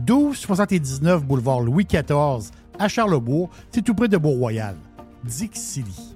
1279 boulevard Louis XIV à Charlebourg. C'est tout près de Beau-Royal. Dixili.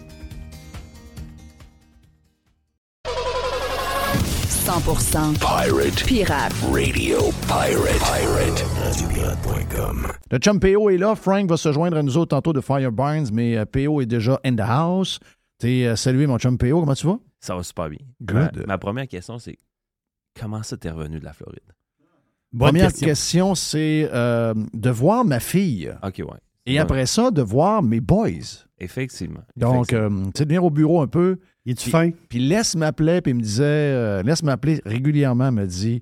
100% Pirate. Pirate. Radio Pirate. Pirate. Radiopirate.com. Le chum PO est là. Frank va se joindre à nous autres tantôt de Fire Barnes, mais euh, PO est déjà in the house. T'es euh, salué, mon chum PO. Comment tu vas? Ça va super bien. Good. Ma, ma première question, c'est comment ça t'es revenu de la Floride? Première question, c'est euh, de voir ma fille. OK, ouais. Et Ouais. après ça, de voir mes boys. Effectivement. Donc, euh, tu sais, de venir au bureau un peu. Il Puis- fin? Puis laisse m'appeler, puis il me disait, euh, laisse m'appeler régulièrement, me dit,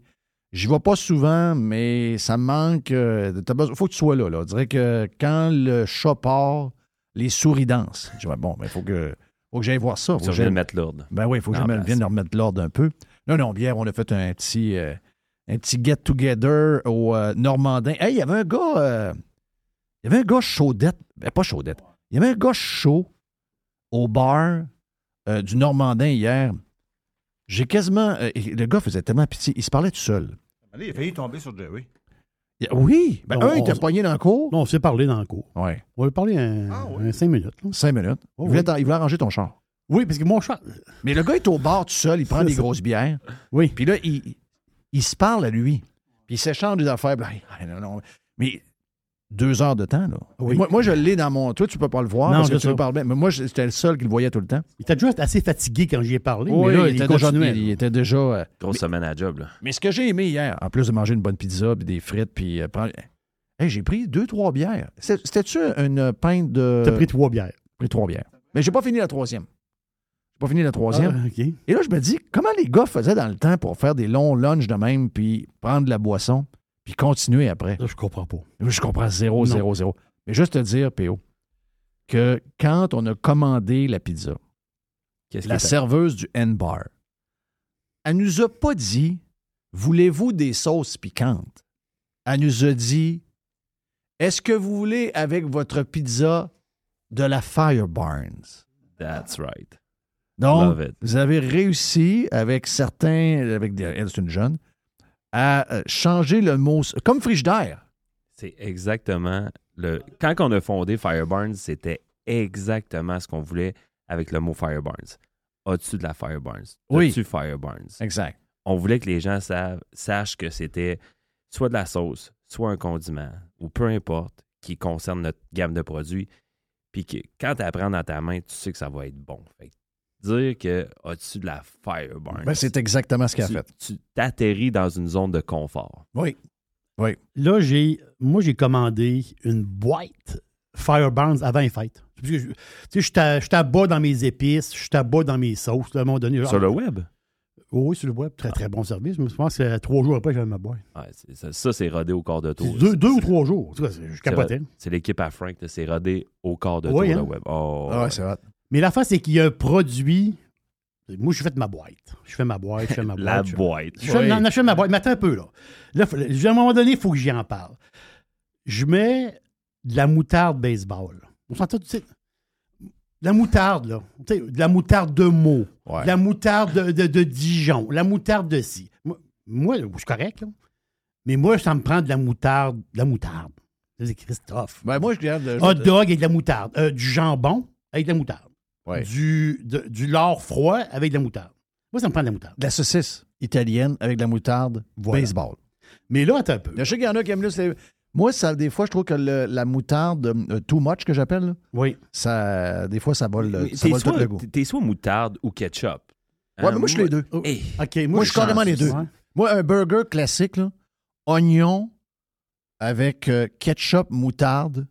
j'y vais pas souvent, mais ça me manque, il faut que tu sois là, là. On dirait que quand le chat part, les souris dansent. Je dis, bon, ben, il faut que, faut que j'aille voir ça. Faut que j'aille- mettre l'ordre. Ben oui, il faut que je place. vienne remettre l'ordre un peu. Non, non, hier, on a fait un petit, euh, un petit get-together au euh, Normandin. Hey, il y avait un gars. euh, il y avait un gars chaudette. Ben, pas chaudette. Il y avait un gars chaud au bar euh, du Normandin hier. J'ai quasiment. euh, le gars faisait tellement pitié. Il se parlait tout seul. Allez, il a failli tomber sur Jerry. Oui. Ben, Non, un, il était on- pogné dans le cours. Non, on s'est parlé dans le cours. Ouais. On va parler un, Ah, oui. un cinq minutes. là. Cinq minutes. Oh, il, voulait oui. t'en- il voulait arranger ton char. Oui, parce que mon chat. Mais le gars est au bar tout seul. Il prend des ça. grosses bières. Oui. Puis là, il, il se parle à lui. Puis il s'échange des affaires. Ben, non, non. Mais deux heures de temps, là. Oui. Moi, moi, je l'ai dans mon. Toi, tu peux pas le voir Non, parce que tu sais. parles bien. Mais moi, j'étais le seul qui le voyait tout le temps. Il était déjà assez fatigué quand j'y ai parlé. Oui, mais là, il, il, était déjà, il était déjà. euh, Grosse semaine à job, là. Mais ce que j'ai aimé hier, en plus de manger une bonne pizza, puis des frites, puis euh, prendre- Hey, j'ai pris deux, trois bières. C'est- C'était-tu une pinte de. T'as pris trois bières. J'ai pris trois bières. Mais j'ai pas fini la troisième. J'ai pas fini la troisième. Ah. Et là, je me dis, comment les gars faisaient dans le temps pour faire des longs lunchs de même, puis prendre de la boisson, puis continuer après? Ça, je comprends pas. Je comprends zéro, Non. zéro, zéro. Mais juste te dire, P.O., que quand on a commandé la pizza, Qu'est-ce la serveuse du N-Bar, elle nous a pas dit Voulez-vous des sauces piquantes? Elle nous a dit Est-ce que vous voulez avec votre pizza de la Firebarns? That's right. Donc, Love it. vous avez réussi avec certains, avec des, elle, c'est une jeune, à euh, changer le mot, comme frigidaire. C'est exactement le. Quand on a fondé Firebarns, c'était exactement ce qu'on voulait avec le mot Firebarns. As-tu de la Firebarns? Oui. As-tu Firebarns? Exact. On voulait que les gens savent- sachent que c'était soit de la sauce, soit un condiment, ou peu importe, qui concerne notre gamme de produits. Puis que quand tu apprends dans ta main, tu sais que ça va être bon. Fait que dire que as-tu de la Firebarns? Ben, c'est exactement ce qu'elle a tu, fait. tu t'atterris dans une zone de confort. Oui. Là, j'ai, moi, j'ai commandé une boîte Fireburns avant les fêtes. Tu sais, je t'abats dans mes épices, je t'abats dans mes sauces. là, à un moment donné, genre- Sur le web? Oui, sur le web. Très, très bon service. Je pense que trois jours après, j'avais ma boîte. Ça, ça, c'est rodé au quart de tour. Deux, deux ou trois jours. Je capotais. C'est l'équipe à Frank, c'est rodé au quart de Oui, tour hein? le web. Oh, Ah ouais, ouais. c'est vrai. Mais l'affaire, c'est qu'il y a un produit. Moi, je fais ma boîte. Je fais ma boîte, je fais ma boîte. La je- boîte. Je fais, Oui. non, non, je fais ma boîte. Mais attends un peu, là. là à un moment donné, il faut que j'y en parle. Je mets de la moutarde baseball. On s'entend, tu sais. De la moutarde, là. De la moutarde de mots. Ouais. De la moutarde de, de- de Dijon. La moutarde de ci. Moi, moi, je suis correct, là. Mais moi, ça me prend de la moutarde. De la moutarde. C'est Christophe. Ben, moi, je regarde. le- Hot dog avec de la moutarde. Euh, du jambon avec de la moutarde. Ouais. Du, de- du lard froid avec de la moutarde. Moi, ça me prend de la moutarde. de la saucisse italienne avec de la moutarde Voilà. baseball. Mais là, attends un peu. Je sais qu'il y en a qui aiment là. Moi, ça, des fois, je trouve que le- la moutarde euh, too much que j'appelle, Oui. ça, des fois, ça vole, le- ça tout le goût. t'es- soit moutarde ou ketchup. Ouais, Hein, mais moi, je suis les deux. Hey, OK, moi, Moi, je suis carrément les deux. Ouais. Moi, un burger classique, là, oignon avec euh, ketchup, moutarde,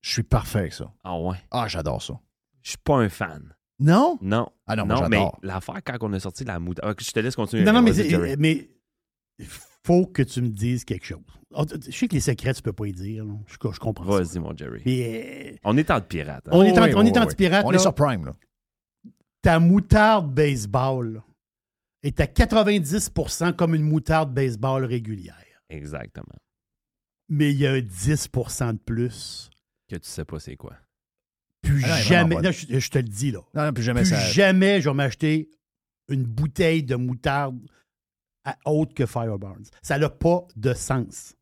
je suis parfait avec ça. Ah ouais? Ah, j'adore ça. Je suis pas un fan. Non? Non. Ah non, moi, mais l'affaire, quand on a sorti la moutarde. Je te laisse continuer. Non, non, mais, mais faut que tu me dises quelque chose. Je sais que les secrets, tu peux pas y dire. là. Je, je comprends ça. Vas-y, mon Jerry. Mais euh, On est en pirate. hein. on est en, oui, on oui, est oui. anti-pirate. On là. est sur Prime, là. Ta moutarde baseball là, est à 90% comme une moutarde baseball régulière. Exactement. Mais il y a un 10% de plus. Que tu sais pas c'est quoi. Plus Ah non, elle jamais. Là, je, je te le dis, là. Non, non, plus jamais Plus ça. jamais je vais m'acheter une bouteille de moutarde à autre que Fireburns. Ça n'a pas de sens.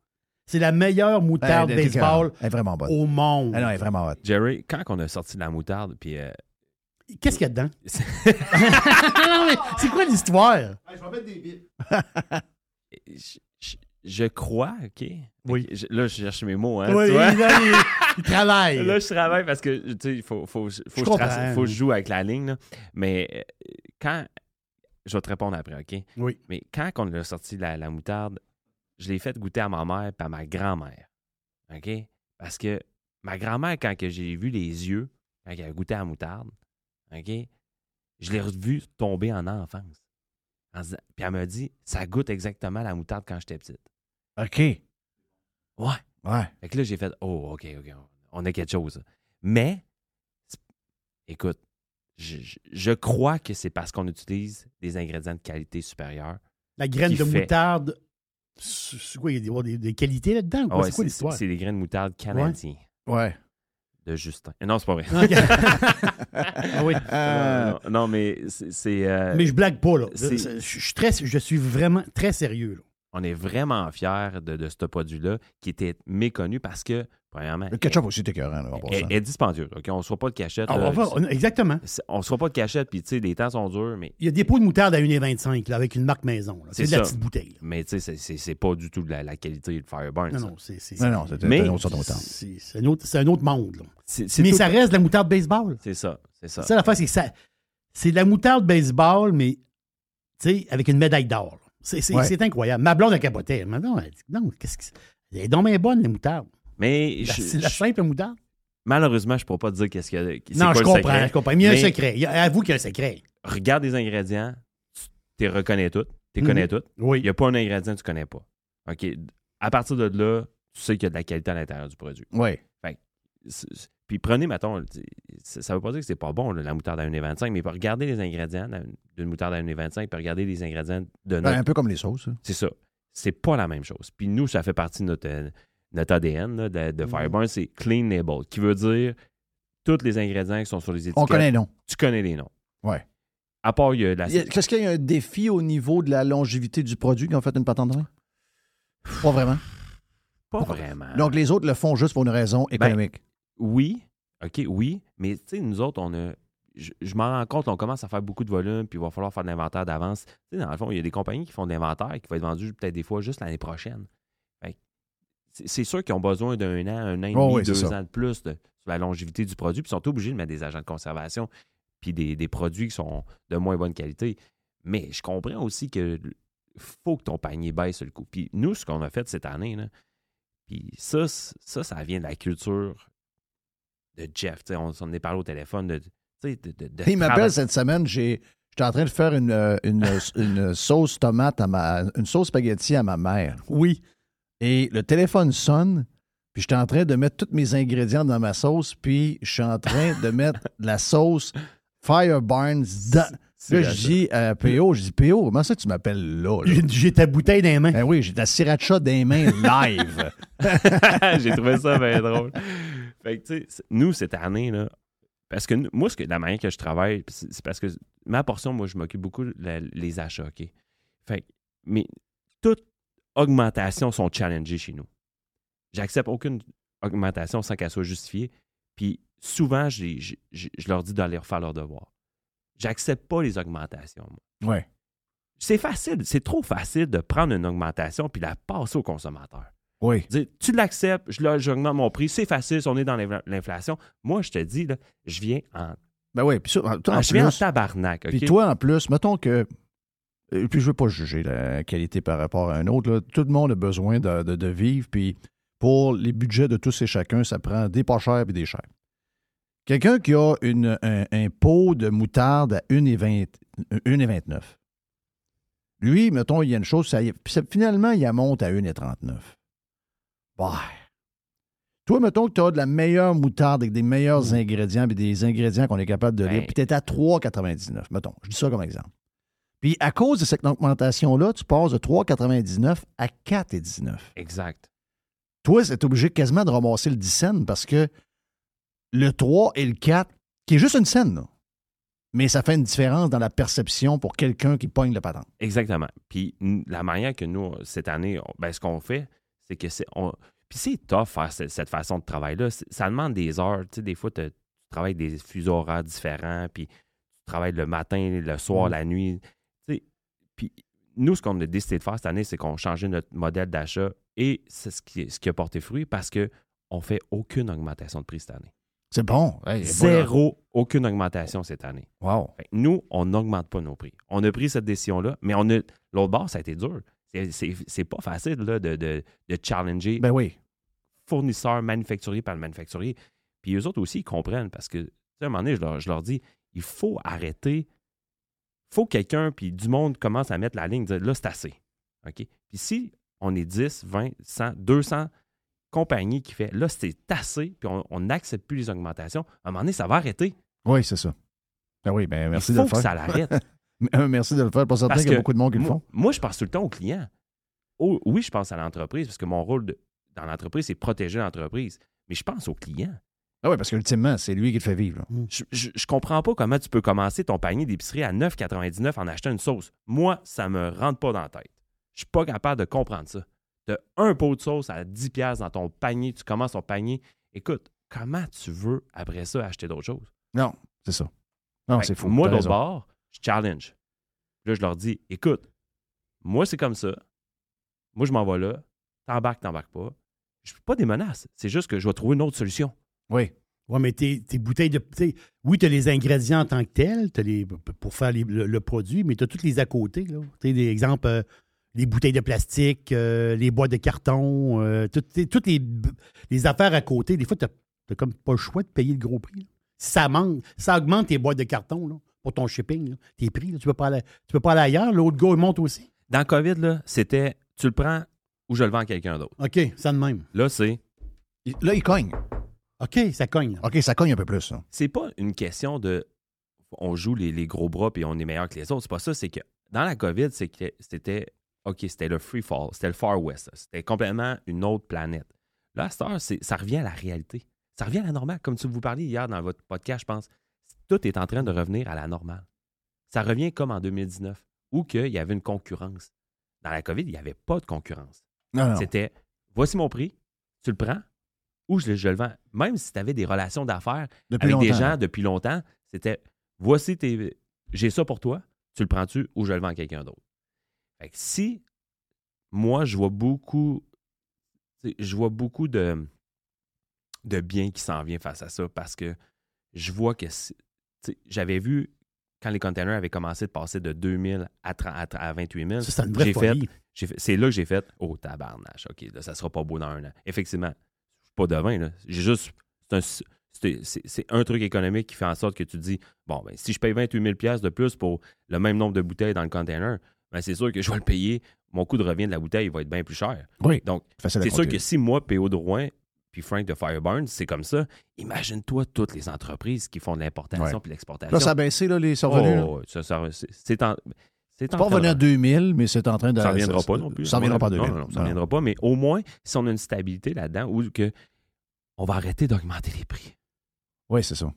C'est la meilleure moutarde Elle baseball Elle est vraiment bonne. au monde. Ah non, elle est vraiment hot. Jerry, quand on a sorti la moutarde, puis. euh, Qu'est-ce qu'il y a dedans? c'est quoi l'histoire? je, je- je crois, OK? Oui. Je- là, je cherche mes mots, hein. oui, tu vois? là, il, il travaille. Là, je travaille parce que, tu sais, il faut, faut, faut, Je que je comprends. trace- faut que je joue avec la ligne. là. Mais euh, quand. Je vais te répondre après, OK? Oui. Mais quand on a sorti la, la moutarde, je l'ai fait goûter à ma mère et à ma grand-mère. OK? Parce que ma grand-mère, quand que j'ai vu les yeux, quand elle a goûté à la moutarde, OK? Je l'ai revu tomber en enfance. En se disant- Puis elle m'a dit, ça goûte exactement la moutarde quand j'étais petite. OK. Ouais. Ouais. Fait que là, j'ai fait Oh, OK, OK, on a quelque chose. Mais, écoute, je, je- je crois que c'est parce qu'on utilise des ingrédients de qualité supérieure. La graine de fait- moutarde C'est quoi, il y a des, des- des qualités là-dedans? ou quoi? Ouais, c'est quoi l'histoire? C'est des grains de moutarde canadiens Ouais. de Justin. Non, c'est pas vrai. Ah oui. Euh, non, non, mais c'est- euh, Mais je blague pas, là. Je, je suis très- je suis vraiment très sérieux, là. On est vraiment fiers de, de ce produit-là qui était méconnu parce que, premièrement, le ketchup aussi, t'es écœurant, là, en est, dispendieux. OK? On ne se fera pas de cachette. Ah, là. on va- on- exactement. On ne se fera pas de cachette, puis tu sais, les temps sont durs, mais, Il y a des pots de moutarde à 1,25 là, avec une marque maison. C'est de la petite bouteille. là. mais tu sais, c'est- pas du tout de la, la qualité de Fireburn. Non, ça. non, c'est Non, non, c'était Mais- une autre sorte de moutarde. c'est- un, autre- c'est un autre monde. là. Mais tout- ça reste de la moutarde baseball. C'est ça, c'est ça. C'est ça l'affaire, c'est que ça. C'est de la moutarde baseball, mais tu sais, avec une médaille d'or. C'est Ouais. incroyable. Ma blonde a capoté. Elle m'a dit, non, elle dit, non, qu'est-ce que c'est? Elle est donc bien bonne, la moutarde. Mais C'est la je- simple moutarde. malheureusement, je ne pourrais pas te dire qu'est-ce qu'il y a. c'est Non, quoi je le comprends, secret. je comprends. Mais il y a un secret. Il y a- avoue qu'il y a un secret. Regarde les ingrédients, tu les reconnais toutes, tu les Mhm. connais toutes. Oui. Il n'y a pas un ingrédient que tu ne connais pas. OK? À partir de là, tu sais qu'il y a de la qualité à l'intérieur du produit. Oui. Puis prenez, mettons, ça ne veut pas dire que c'est pas bon, là, la moutarde à 1,25, mais regardez les ingrédients d'un- d'une moutarde à 1,25, puis regardez les ingrédients de Ben, notre. un peu comme les sauces. hein. C'est ça. C'est pas la même chose. Puis nous, ça fait partie de notre, notre ADN là, de, de Mhm. Fireburn, c'est clean label, qui veut dire tous les ingrédients qui sont sur les étiquettes. On connaît, non. Tu connais les noms. Ouais. À part, il y a la. Est-ce qu'il y a un défi au niveau de la longévité du produit quand on fait une patente? Pas vraiment. Pas vraiment. Donc, les autres le font juste pour une raison économique. Oui, OK, oui, mais tu sais, nous autres, on a. Je, je m'en rends compte, on commence à faire beaucoup de volume, puis il va falloir faire de l'inventaire d'avance. Tu sais, dans le fond, il y a des compagnies qui font de l'inventaire qui va être vendu peut-être des fois juste l'année prochaine. C'est- sûr qu'ils ont besoin d'un an, un an et demi, Oh oui, c'est deux ça. ans de plus de, sur la longévité du produit, puis ils sont obligés de mettre des agents de conservation, puis des, des produits qui sont de moins bonne qualité. Mais je comprends aussi que faut que ton panier baisse sur le coup. Puis nous, ce qu'on a fait cette année, là, puis ça, ça, ça vient de la culture de Jeff. Tu sais, On s'en est parlé au téléphone. De, de, Il m'appelle cette semaine, j'ai. J'étais en train de faire une, euh, une, une sauce tomate à ma. une sauce spaghetti à ma mère. Oui. Et le téléphone sonne, puis j'étais en train de mettre tous mes ingrédients dans ma sauce, puis je suis en train de mettre de la sauce Fire Barnes dans. Là, la- je dis à PO, je dis PO, comment ça tu m'appelles là? là? J'ai ta bouteille dans les mains. Ben oui, j'ai la sriracha dans les mains live. J'ai trouvé ça bien drôle. Fait que, tu sais, c'est- nous, cette année, là, parce que nous- moi, ce que, la manière que je travaille, c'est parce que ma portion, moi, je m'occupe beaucoup la- les achats, OK? Fait que, mais toute augmentation sont challengées chez nous. J'accepte aucune augmentation sans qu'elle soit justifiée. Puis souvent, je leur dis d'aller refaire leur devoir. J'accepte pas les augmentations. moi. Ouais. C'est facile, c'est trop facile de prendre une augmentation puis la passer au consommateur. Oui. Dire, tu l'acceptes, je j'augmente mon prix, c'est facile, si on est dans l'infla- l'inflation. Moi, je te dis, là, je viens en, Ben oui, puis ça, toi, ah, en je viens en tabarnak. Puis toi, en plus, mettons que. Et puis je veux pas juger la qualité par rapport à un autre. là. Tout le monde a besoin de, de- de vivre. Puis pour les budgets de tous et chacun, ça prend des pas chers et des chers. Quelqu'un qui a une, un, un pot de moutarde à 1,20 1,29. Lui, mettons, il y a une chose, ça, finalement, il monte à 1,39. Bah. Toi, mettons que tu as de la meilleure moutarde avec des meilleurs ingrédients, puis des ingrédients qu'on est capable de lire, Ben. puis tu es à 3,99, mettons. Je dis ça comme exemple. Puis à cause de cette augmentation-là, tu passes de 3,99 à 4,19. Exact. Toi, c'est obligé quasiment de ramasser le 10 cents parce que le 3 et le 4, qui est juste une scène, là, mais ça fait une différence dans la perception pour quelqu'un qui pogne le patente. Exactement. Puis la manière que nous, cette année, ben, ce qu'on fait, c'est que c'est. on- Puis c'est tough faire ce- cette façon de travail-là. Ça demande des heures. Tu sais, des fois, tu travailles des fuseaux horaires différents, puis tu travailles le matin, le soir, Mm. la nuit. Tu sais, Puis nous, ce qu'on a décidé de faire cette année, c'est qu'on changeait notre modèle d'achat et c'est ce qui, ce qui a porté fruit parce qu'on ne fait aucune augmentation de prix cette année. C'est bon. Hey, Zéro, aucune augmentation cette année. Wow. Fait nous, on n'augmente pas nos prix. On a pris cette décision-là, mais on a l'autre bord, ça a été dur. C'est- pas facile là, de, de, de challenger Ben oui. fournisseur, manufacturier par le manufacturier. Puis eux autres aussi, ils comprennent parce que, à un moment donné, je leur, je leur dis, il faut arrêter. Il faut que quelqu'un, puis du monde commence à mettre la ligne, dire là, c'est assez. OK? Puis si on est 10, 20, 100, 200 compagnies qui fait là, c'est assez, puis on n'accepte plus les augmentations, à un moment donné, ça va arrêter. Oui, c'est ça. Ben oui, ben merci il de faut le que faire. ça l'arrête. Euh, Merci de le faire. Pas certain Parce qu'il y a beaucoup de monde qui le font. moi, je pense tout le temps aux clients. oh, oui, je pense à l'entreprise, parce que mon rôle de- dans l'entreprise, c'est protéger l'entreprise. Mais je pense au client. Ah oui, parce qu'ultimement, c'est lui qui le fait vivre. Je, je, je comprends pas comment tu peux commencer ton panier d'épicerie à 9,99 en achetant une sauce. Moi, ça me rentre pas dans la tête. Je suis pas capable de comprendre ça. Tu as un pot de sauce à 10$ piastres dans ton panier, tu commences ton panier. Écoute, comment tu veux après ça acheter d'autres choses? Non, c'est ça. Non, c'est fou. Moi, d'autre bord, je challenge. Là, je leur dis, écoute, moi, c'est comme ça. Moi, je m'en vais là. T'embarques, t'embarques pas. Je fais pas des menaces. C'est juste que je vais trouver une autre solution. Oui. Oui, mais tes, bouteilles de. Oui, tu as les ingrédients en tant que tels les, pour faire le, produit, mais tu as toutes les à côté. Tu des exemples, euh, les bouteilles de plastique, euh, les boîtes de carton, euh, toutes, les, les affaires à côté. Des fois, tu n'as comme pas le choix de payer le gros prix. ça manque, ça augmente tes boîtes de carton là, pour ton shipping, là, tes prix. là. tu ne peux, pas aller- tu peux pas aller ailleurs. L'autre gars, il monte aussi. Dans COVID, là, c'était tu le prends ou je le vends à quelqu'un d'autre. OK, ça de même. Là, c'est Il- Là, il cogne. OK, ça cogne. là. OK, ça cogne un peu plus. ça. c'est pas une question de on joue les, les gros bras puis on est meilleur que les autres. C'est pas ça. C'est que dans la COVID, c'est que c'était OK, c'était le free fall, c'était le Far West. là. C'était complètement une autre planète. Là, à cette heure, c'est- ça revient à la réalité. Ça revient à la normale. Comme tu vous parliez hier dans votre podcast, je pense. Tout est en train de revenir à la normale. Ça revient comme en 2019, où qu'il y avait une concurrence. Dans la COVID, il n'y avait pas de concurrence. C'était voici mon prix, tu le prends ou je, le- je le vends. Même si tu avais des relations d'affaires Depuis avec des gens depuis longtemps, c'était voici tes. J'ai ça pour toi, tu le prends-tu ou je le vends à quelqu'un d'autre. Fait que si moi je vois beaucoup. Je vois beaucoup de, de bien qui s'en vient face à ça parce que je vois que j'avais vu quand les containers avaient commencé de passer de 2000 à, 30 à 30 à 28 000. Ça, c'est fait, fait- c'est là que j'ai fait Oh, tabarnache, OK, là, ça sera pas beau dans un an. Effectivement, je suis pas devin, là. J'ai juste. C'est un, truc économique qui fait en sorte que tu te dis Bon, ben, si je paye 28 000 piastres de plus pour le même nombre de bouteilles dans le container, ben, c'est sûr que je vais le payer. Mon coût de revient de la bouteille va être bien plus cher. Oui. Donc, c'est sûr que si moi, PO Drouin, puis Frank de Fireburn, c'est comme ça, imagine-toi toutes les entreprises qui font de l'importation puis l'exportation. Là, ça a baissé, là, les survenus. Oh, ça- ça- c'est- en. Pas revenu à 2000, mais c'est en train de. ça ne reviendra pas non plus. Ça ne reviendra pas à 2000. Non, non, ça ne reviendra pas. Mais au moins, si on a une stabilité là-dedans, ou que on va arrêter d'augmenter les prix. Oui, c'est ça.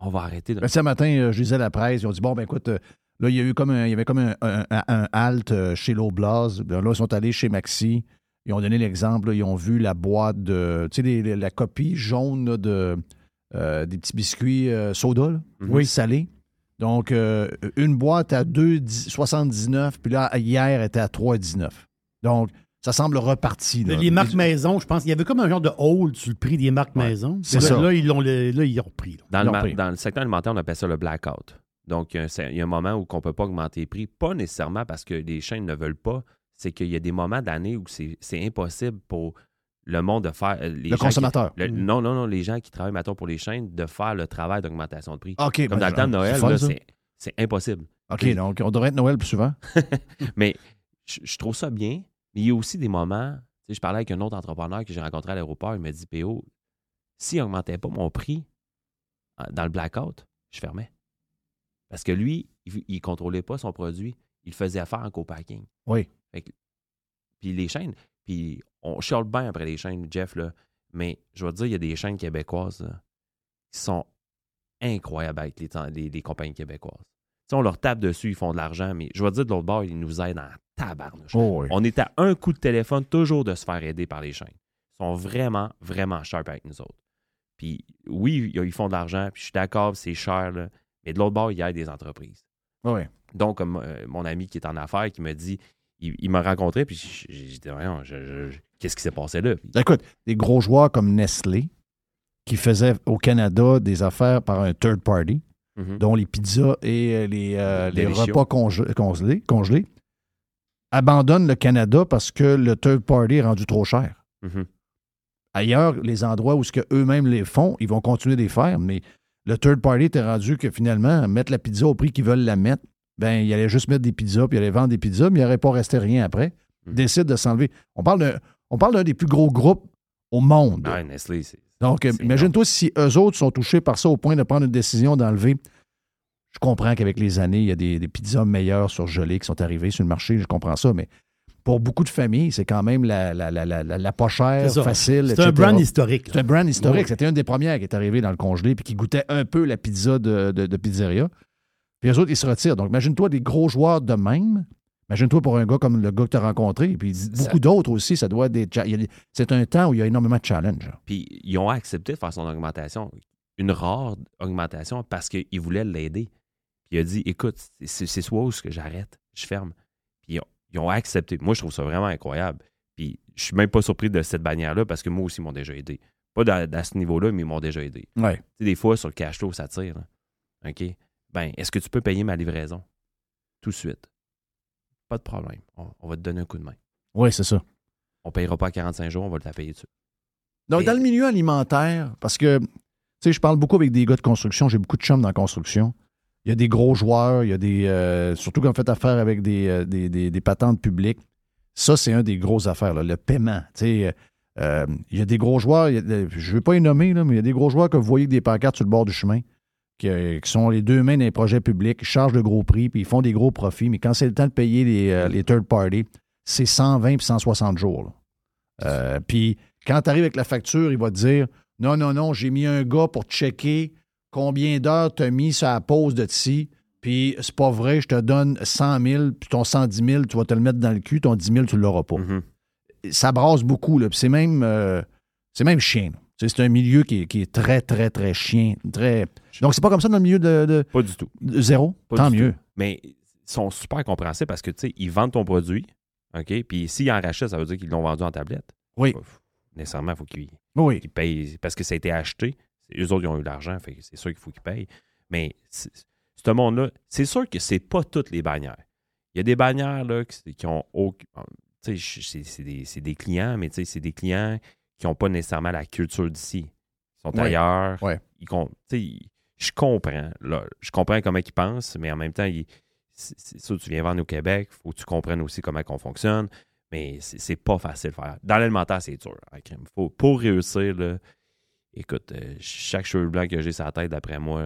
On va arrêter de. Ben, ce matin, euh, je lisais la presse, ils ont dit bon, ben écoute, euh, là, il y a eu comme un, il y avait comme un, un, un- un halt euh, chez l'Oblast. Ben, là, ils sont allés chez Maxi. Ils ont donné l'exemple, là, ils ont vu la boîte de. Tu sais, la copie jaune là, de, euh, des petits biscuits euh, soda, là, Mhm. salés. Donc, euh, une boîte à 2,79, puis là, hier, elle était à 3,19. Donc, ça semble reparti. là. Les marques maison, je pense qu'il y avait comme un genre de hold sur le prix des marques Ouais, maison. c'est là, ça. Là, ils l'ont là, ils ont repris. là. Dans, Ils le, pris. dans le secteur alimentaire, on appelle ça le blackout. Donc, il y a un, il y a un moment où on ne peut pas augmenter les prix, pas nécessairement parce que les chaînes ne veulent pas, c'est qu'il y a des moments d'année où c'est impossible pour le monde de faire. euh, Les Le qui- consommateur. le- Mm. Non, non, non, les gens qui travaillent, mettons, pour les chaînes, de faire le travail d'augmentation de prix. OK. Comme ben, dans le temps de Noël, c'est impossible. OK, donc on devrait être Noël plus souvent. Mais je, je trouve ça bien. Mais il y a aussi des moments. tu sais, Je parlais avec un autre entrepreneur que j'ai rencontré à l'aéroport. Il m'a dit PO, s'il n'augmentait pas mon prix euh, dans le blackout, je fermais. Parce que lui, il ne contrôlait pas son produit. Il faisait affaire en co-packing. Oui. Fait que- puis les chaînes, puis on chiale bien après les chaînes, Jeff, là, mais je vais te dire, il y a des chaînes québécoises là, qui sont incroyables avec les, les- les compagnies québécoises. Tu sais, on leur tape dessus, ils font de l'argent, mais je vais te dire, de l'autre bord, ils nous aident en tabarnouche. Oh, oui. On est à un coup de téléphone toujours de se faire aider par les chaînes. Ils sont vraiment, vraiment sharp avec nous autres. Puis oui, ils font de l'argent, puis je suis d'accord, c'est cher, là, mais de l'autre bord, ils aident des entreprises. Oui. Donc, comme euh, mon ami qui est en affaires, qui me dit, il, il m'a rencontré, puis j'ai dit, qu'est-ce qui s'est passé là? Écoute, des gros joueurs comme Nestlé, qui faisaient au Canada des affaires par un third party, Mhm. dont les pizzas et euh, les, euh, les repas conge- congelés, congelés, abandonnent le Canada parce que le third party est rendu trop cher. Mhm. Ailleurs, les endroits où ce que eux-mêmes les font, ils vont continuer de les faire, mais le third party était rendu que finalement, mettre la pizza au prix qu'ils veulent la mettre, ben, il allait juste mettre des pizzas, puis il allait vendre des pizzas, mais il n'aurait pas resté rien après. Mhm. Décide de s'enlever. On parle d'un on parle d'un des plus gros groupes au monde. Ah, Nestlé. Donc, imagine-toi si eux autres sont touchés par ça au point de prendre une décision d'enlever. Je comprends qu'avec les années, il y a des, des pizzas meilleures surgelées qui sont arrivées sur le marché, je comprends ça, mais pour beaucoup de familles, c'est quand même la, la, la, la, la pas chère, facile. C'est un brand historique. C'est un brand historique. Oui. C'était une des premières qui est arrivée dans le congelé puis qui goûtait un peu la pizza de, de, de pizzeria. Puis les autres, ils se retirent. Donc, imagine-toi des gros joueurs de même. Imagine-toi pour un gars comme le gars que tu as rencontré. Puis beaucoup d'autres aussi, ça doit être des. C'est un temps où il y a énormément de challenges. Puis ils ont accepté de faire son augmentation, une rare augmentation parce qu'ils voulaient l'aider. Puis il a dit écoute, c'est soit où ce que j'arrête, je ferme. Puis ils ont, ils ont accepté. Moi, je trouve ça vraiment incroyable. Puis je suis même pas surpris de cette bannière-là parce que moi aussi, ils m'ont déjà aidé. Pas dans- à ce niveau-là, mais ils m'ont déjà aidé. Ouais. Tu sais, des fois, sur le cash flow, ça tire. OK? Ben, est-ce que tu peux payer ma livraison? Tout de suite? Pas de problème. On, on va te donner un coup de main. Oui, c'est ça. On ne payera pas à 45 jours, on va te la payer dessus. Donc, dans le milieu alimentaire, parce que, tu sais, je parle beaucoup avec des gars de construction, j'ai beaucoup de chums dans la construction. Il y a des gros joueurs, il y a des. euh, surtout quand on fait affaire avec des, euh, des, des- des patentes publiques. Ça, c'est un des grosses affaires, là, le paiement. Tu sais, euh, il y a des gros joueurs, a- je ne vais pas les nommer, là, mais il y a des gros joueurs que vous voyez avec des pancartes sur le bord du chemin, qui, euh, qui sont les deux mains les projets publics, ils chargent de gros prix, puis ils font des gros profits, mais quand c'est le temps de payer les, euh, les third parties, c'est 120 puis 160 jours. Euh, puis quand tu arrives avec la facture, il va te dire Non, non, non, j'ai mis un gars pour checker combien d'heures tu as mis sur la pause de ci, puis c'est pas vrai, je te donne 100 000, puis ton 110 000, tu vas te le mettre dans le cul, ton 10 000, tu l'auras pas. Mhm. Ça brasse beaucoup, là, puis c'est même, euh, c'est même chien. là. C'est un milieu qui est, qui est très, très, très chien. Très... Donc, c'est pas comme ça dans le milieu de, de- Pas du tout. de zéro? Pas Tant du mieux. tout. Mais ils sont super compréhensifs parce que, tu sais, ils vendent ton produit, OK? Puis s'ils en rachètent, ça veut dire qu'ils l'ont vendu en tablette. Oui. Ouf. Nécessairement, il faut qu'ils Oui. payent parce que ça a été acheté. Eux autres, ils ont eu l'argent, fait c'est sûr qu'il faut qu'ils payent. Mais c'est- ce monde-là, c'est sûr que c'est pas toutes les bannières. Il y a des bannières là, qui, qui ont c'est des, c'est des clients, mais tu sais, c'est des clients qui n'ont pas nécessairement la culture d'ici. Ils sont Ouais. ailleurs. Ouais. Ils ils- je comprends. Là, je comprends comment ils pensent, mais en même temps, ils- c'est sûr, tu viens vendre au Québec, il faut que tu comprennes aussi comment on fonctionne. Mais c'est c'est pas facile à faire. Dans l'alimentaire, c'est dur. hein. Faut, pour réussir, là, écoute, euh, chaque cheveu blanc que j'ai sur la tête, d'après moi,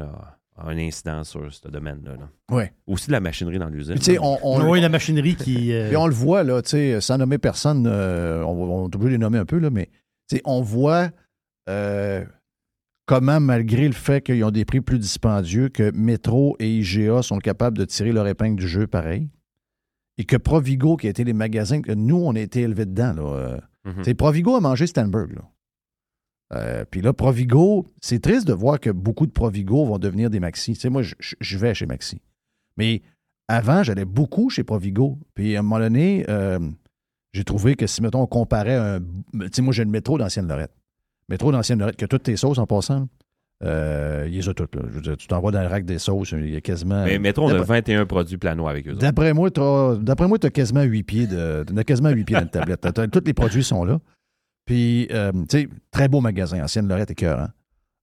a, a un incident sur ce domaine-là. là. Ouais. Aussi de la machinerie dans l'usine. On, on- oui, la machinerie qui. euh, Puis on le voit, là, tu sais, sans nommer personne, euh, on, on est obligé de les nommer un peu, là, mais on voit euh, comment, malgré le fait qu'ils ont des prix plus dispendieux, que Metro et IGA sont capables de tirer leur épingle du jeu pareil. Et que Provigo, qui a été les magasins que nous, on a été élevés dedans, là. euh, Mhm. Provigo a mangé Stanberg, là. Euh, puis là, Provigo, c'est triste de voir que beaucoup de Provigo vont devenir des Maxi. Tu sais, moi, je, vais chez Maxi. Mais avant, j'allais beaucoup chez Provigo. Puis à un moment donné, euh, j'ai trouvé que si, mettons, on comparait un. Tu sais, moi, j'ai le métro d'Ancienne Lorette. Métro d'Ancienne Lorette, qui a toutes tes sauces en passant. Euh, il les a toutes. Là. Je veux dire, tu t'envoies dans le rack des sauces, il y a quasiment. Mais mettons, on a D'après- 21 produits plano avec eux. D'après moi, tu as, quasiment 8 pieds de. T'as quasiment 8 pieds dans la tablette. Tous les produits sont là. Puis, euh, tu sais, très beau magasin, ancienne Lorette et cœur.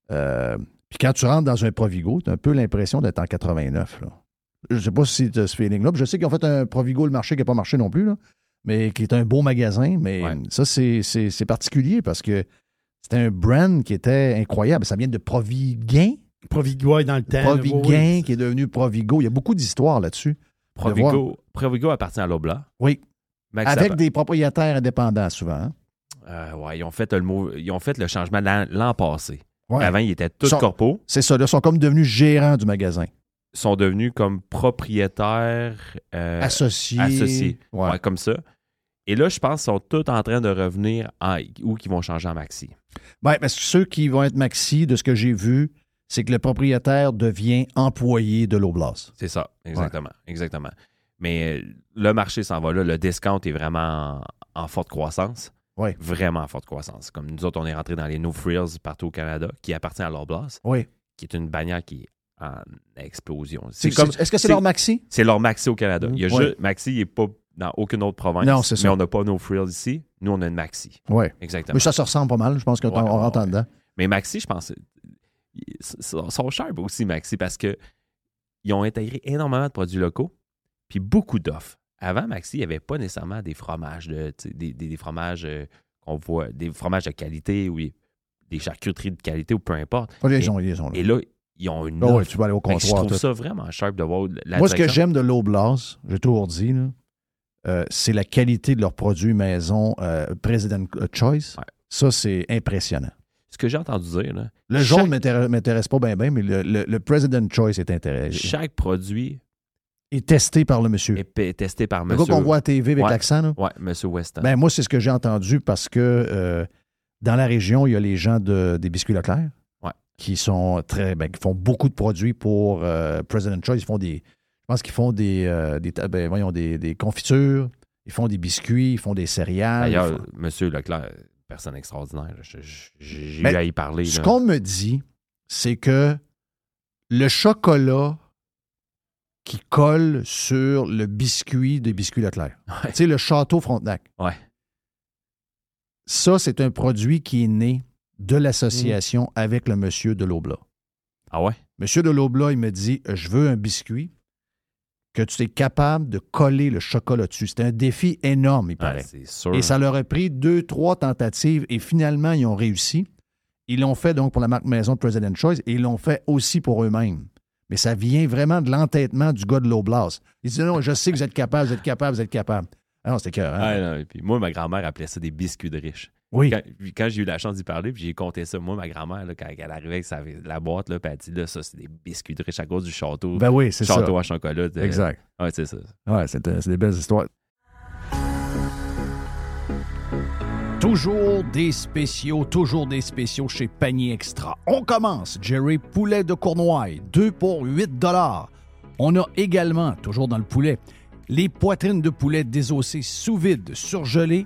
puis quand tu rentres dans un Provigo, tu as un peu l'impression d'être en 89. Là. Je sais pas si tu as ce feeling-là. Je sais qu'ils ont fait un Provigo le marché qui n'a pas marché non plus, là, mais qui est un beau magasin. Mais Ouais. ça, c'est- particulier parce que c'était un brand qui était incroyable. Ça vient de Proviguin. Provigo est dans le temps. oui, oui. qui est devenu Provigo. Il y a beaucoup d'histoires là-dessus. Provigo, Provigo appartient à l'Obla. Oui. Max Avec des propriétaires indépendants, souvent. hein. Euh, ouais, ils ont fait le mot, ils ont fait le changement l'an passé. Ouais. Avant, ils étaient tous Sont- corpos. C'est ça, ils sont comme devenus gérants du magasin. Ils sont devenus comme propriétaires euh, associés. associés. Ouais. Ouais, comme ça. Et là, je pense qu'ils sont tous en train de revenir en, ou qu'ils vont changer en maxi. Ouais, parce que ceux qui vont être maxi, de ce que j'ai vu, c'est que le propriétaire devient employé de l'Oblast. C'est ça, exactement. Exactement. Mais euh, le marché s'en va là. Le discount est vraiment en, en forte croissance. Ouais. Vraiment en forte croissance. Comme nous autres, on est rentré dans les No Frills partout au Canada, qui appartient à l'Oblast, Oui. qui est une bannière qui est en explosion. C'est C'est comme Est-ce que c'est leur maxi? C'est leur Maxi au Canada. Il y a Ouais. juste, Maxi n'est pas dans aucune autre province. Non, c'est Mais ça. on n'a pas nos frills ici. Nous, on a une Maxi. Oui. Exactement. Mais ça se ressemble pas mal. Je pense ouais, en ouais. dedans. Mais Maxi, je pense, ils sont chers aussi, Maxi, parce que ils ont intégré énormément de produits locaux, puis beaucoup d'offres. Avant, Maxi, il n'y avait pas nécessairement des fromages, de, tu des, des- des fromages euh, qu'on voit, des fromages de qualité ou des charcuteries de qualité ou peu importe. Pas les Et- gens, ils sont là. Et là, ils ont une Ah ouais, tu vas aller au Fait que je comptoir. trouve tout. ça vraiment sharp de voir la Moi, ce que j'aime de l'Oblast, j'ai toujours dit, là, euh, c'est la qualité de leurs produits maison euh, President Choice. Ouais. Ça, c'est impressionnant. Ce que j'ai entendu dire, là, Le Chaque- jaune m'intéresse m'intéresse pas bien, mais le, le- le President Choice est intéressant. chaque produit Est testé par le monsieur. est testé par Le monsieur. gars qu'on voit à TV avec Ouais. l'accent. Ouais, monsieur Weston. Ben, moi, c'est ce que j'ai entendu parce que euh, dans la région, il y a les gens de, des biscuits Leclerc Ouais. qui sont très ben, qui font beaucoup de produits pour President Choice. Ils font des. Je pense qu'ils font des, euh, des, ben, voyons, des, des confitures, ils font des biscuits, ils font des céréales. D'ailleurs, font- monsieur Leclerc, personne extraordinaire. J'ai eu à y parler. Ce qu'on me dit, c'est que le chocolat qui colle sur le biscuit des biscuits Leclerc, Ouais. tu sais, le château Frontenac, Ouais. ça, c'est un produit qui est né de l'association avec le monsieur de l'Oblat. Ah ouais? Monsieur de l'Oblat, il me dit Je veux un biscuit que tu es capable de coller le chocolat dessus. C'était un défi énorme, il paraît. Sûr. Et ça leur a pris deux, trois tentatives et finalement, ils ont réussi. Ils l'ont fait donc pour la marque maison de President Choice et ils l'ont fait aussi pour eux-mêmes. Mais ça vient vraiment de l'entêtement du gars de l'Oblast. Il dit non, je sais que vous êtes capable, vous êtes capable, vous êtes capable. Ah non, c'était cœur. Ah, et puis moi, ma grand-mère appelait ça des biscuits de riches. Oui. Quand, puis quand j'ai eu la chance d'y parler, puis j'ai compté ça, moi, ma grand-mère, quand elle arrivait avec sa- la boîte, là, puis elle dit là, ça, c'est des biscuits de riches à cause du château. Ben oui, c'est ça. château à chocolat. de- Exact. Ouais, c'est ça. Ouais, c'est euh, c'est des belles histoires. Toujours des spéciaux, toujours des spéciaux chez Panier Extra. On commence, Jerry, poulet de Cournoye, 2 pour 8 dollars. On a également, toujours dans le poulet, les poitrines de poulet désossées sous vide, surgelées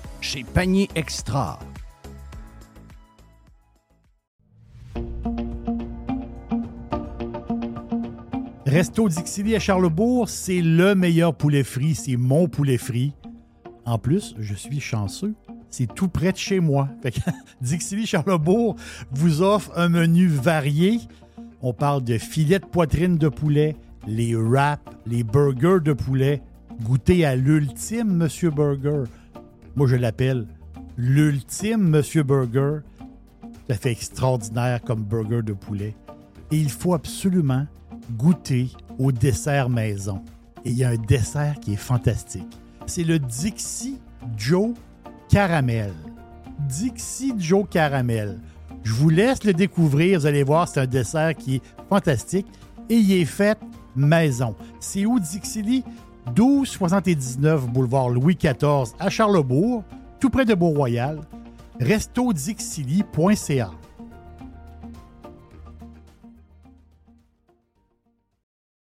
chez Panier Extra. Resto Dixili à Charlebourg, c'est le meilleur poulet frit. C'est mon poulet frit. En plus, je suis chanceux. C'est tout près de chez moi. Fait que Dixili Charlebourg vous offre un menu varié. On parle de filets de poitrine de poulet, les wraps, les burgers de poulet. Goûtez à l'ultime Monsieur Burger. Moi, je l'appelle l'ultime Monsieur Burger. Ça fait extraordinaire comme burger de poulet. Et il faut absolument goûter au dessert maison. Et il y a un dessert qui est fantastique. C'est le Dixie Joe Caramel. Dixie Joe Caramel. Je vous laisse le découvrir. Vous allez voir, c'est un dessert qui est fantastique. Et il est fait maison. C'est où Dixili? 1279 boulevard Louis XIV à Charlebourg, tout près de Beau-Royal.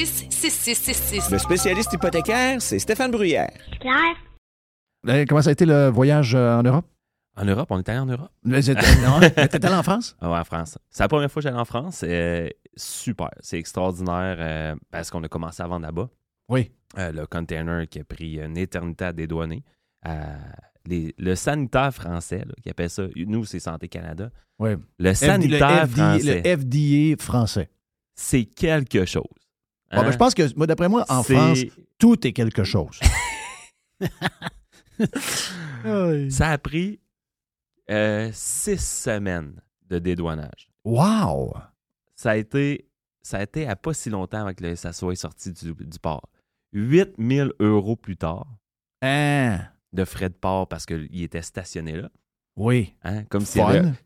266-6666. Le spécialiste hypothécaire, c'est Stéphane Bruyère. Claire? Euh, Comment ça a été le voyage euh, en Europe? En Europe, on est allé en Europe. T'étais allé en France? Ouais, en France. C'est la première fois que j'allais en France. Euh, super. C'est extraordinaire euh, parce qu'on a commencé à vendre là-bas. Oui. Euh, le container qui a pris une éternité à dédouaner. Euh, les- le sanitaire français, là, qui appelle ça, nous, c'est Santé Canada. Oui. Le sanitaire le, FDA, français, le FDA français. c'est quelque chose. Bon, ben, Hein? je pense que, moi, d'après moi, en France, tout est quelque chose. Ça a pris euh, six semaines de dédouanage. Wow! Ça a été, ça a été à pas si longtemps avant que le- ça soit sorti du, du port. 8000 euros plus tard Hein? de frais de port parce qu'il était stationné là. Oui. Hein? Comme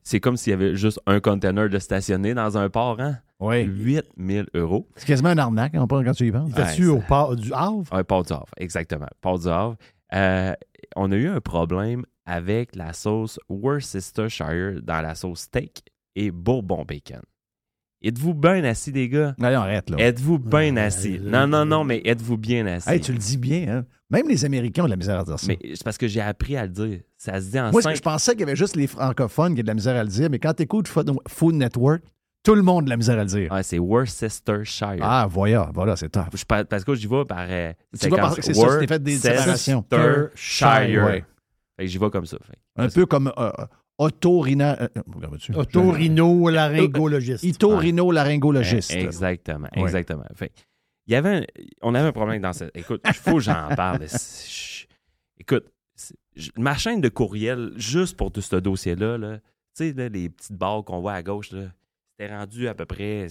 C'est comme s'il y avait juste un container de stationné dans un port. Hein? Oui. 8000 euros. C'est quasiment un arnaque, hein, quand tu y penses. Il fait-tu Ouais, au port du Havre? Un port du Havre, exactement. Port du Havre. Euh, on a eu un problème avec la sauce Worcestershire dans la sauce steak et bourbon bacon. Êtes-vous bien assis, les gars? Allez, on arrête, là. Êtes-vous bien Ouais, assis? Non, non, non, mais êtes-vous bien assis? Hey, tu le dis bien, hein? Même les Américains ont de la misère à dire ça. Mais c'est parce que j'ai appris à le dire. Ça se dit en Moi, cinq... je pensais qu'il y avait juste les francophones qui avaient de la misère à le dire, mais quand tu écoutes Food Network, tout le monde a de la misère à le dire. Ouais, c'est Worcestershire. Ah, voilà, voilà, c'est top. Je par- parce que j'y vais par. euh, Tu vas par- c'est ça, c'était fait des séparations. Worcestershire. Ouais. Fait que j'y vais comme ça. Fait. Un peu comme euh, otorina... euh, regarde-tu? Otorino-laryngologiste. Itorino-laryngologiste. Eh, Exactement, Ouais. exactement. Fait, il y avait un- on avait un problème dans cette. Écoute, il faut que j'en parle. Écoute, je- ma chaîne de courriel, juste pour tout ce dossier-là, là, tu sais, là, les petites barres qu'on voit à gauche, là, c'était rendu à peu près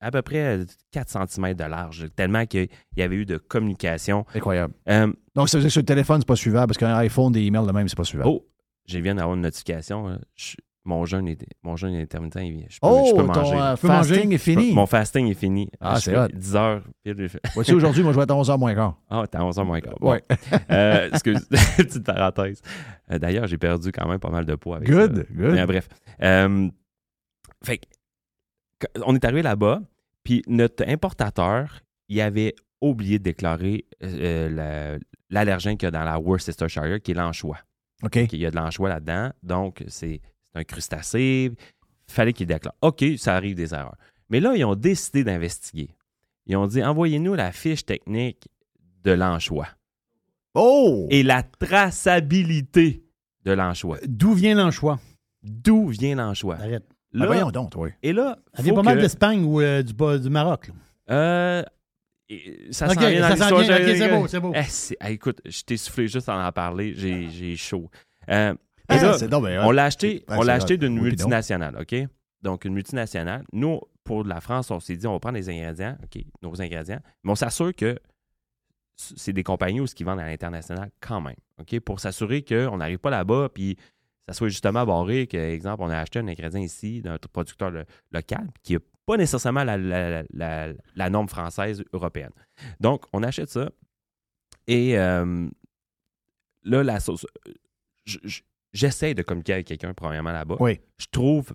à peu près 4 cm de large, tellement qu'il y avait eu de communication. Incroyable. Euh, Donc, ça veut dire que sur le téléphone, c'est pas suivable, parce qu'un iPhone, des emails de même, c'est pas suivable. oh, je viens d'avoir une notification. Je- mon jeûne est, mon jeûne est intermittent. Je peux, Oh, je peux ton manger. euh, fasting est fini. Mon fasting est fini. Ah, c'est hot. 10 heures. Vois-tu, aujourd'hui, moi, je vais être à 11h moins quart. Ah, t'as 11 heures moins quart. Bon. Euh, excuse, petite parenthèse. Euh, D'ailleurs, j'ai perdu quand même pas mal de poids avec ça. Good, good. Mais bref. Euh, fait on est arrivé là-bas, puis notre importateur, il avait oublié de déclarer euh, la- l'allergène qu'il y a dans la Worcestershire, qui est l'anchois. OK. Il y a de l'anchois là-dedans, donc c'est c'est un crustacé. fallait qu'il déclare. OK, ça arrive des erreurs. Mais là, ils ont décidé d'investiguer. Ils ont dit envoyez-nous la fiche technique de l'anchois Oh! et la traçabilité de l'anchois. D'où vient l'anchois? D'où vient l'anchois? Arrête. Ben Là- voyons donc, oui. Et là, Ça vient faut pas mal que- d'Espagne ou euh, du, du Maroc. là. Euh, et- ça Ok, s'en vient dans ça s'en l'histoire. vient, ok, J'ai- c'est beau, c'est beau. Eh, eh, écoute, je t'ai soufflé juste en en parler. J'ai j'ai chaud. Euh, et Ah, là, ben, on l'a acheté, on l'a acheté d'une Oui, multinationale, OK? Donc, une multinationale. Nous, pour la France, on s'est dit, on va prendre les ingrédients, OK, nos ingrédients, mais on s'assure que c'est des compagnies où ce qu'ils vendent à l'international quand même, OK? Pour s'assurer qu'on n'arrive pas là-bas, puis ça soit justement barré, que, exemple, on a acheté un ingrédient ici d'un producteur lo- local, qui n'a pas nécessairement la, la- la- la norme française européenne. Donc, on achète ça, et euh, là, la sauce... je- je- J'essaie de communiquer avec quelqu'un, premièrement, là-bas Oui. je trouve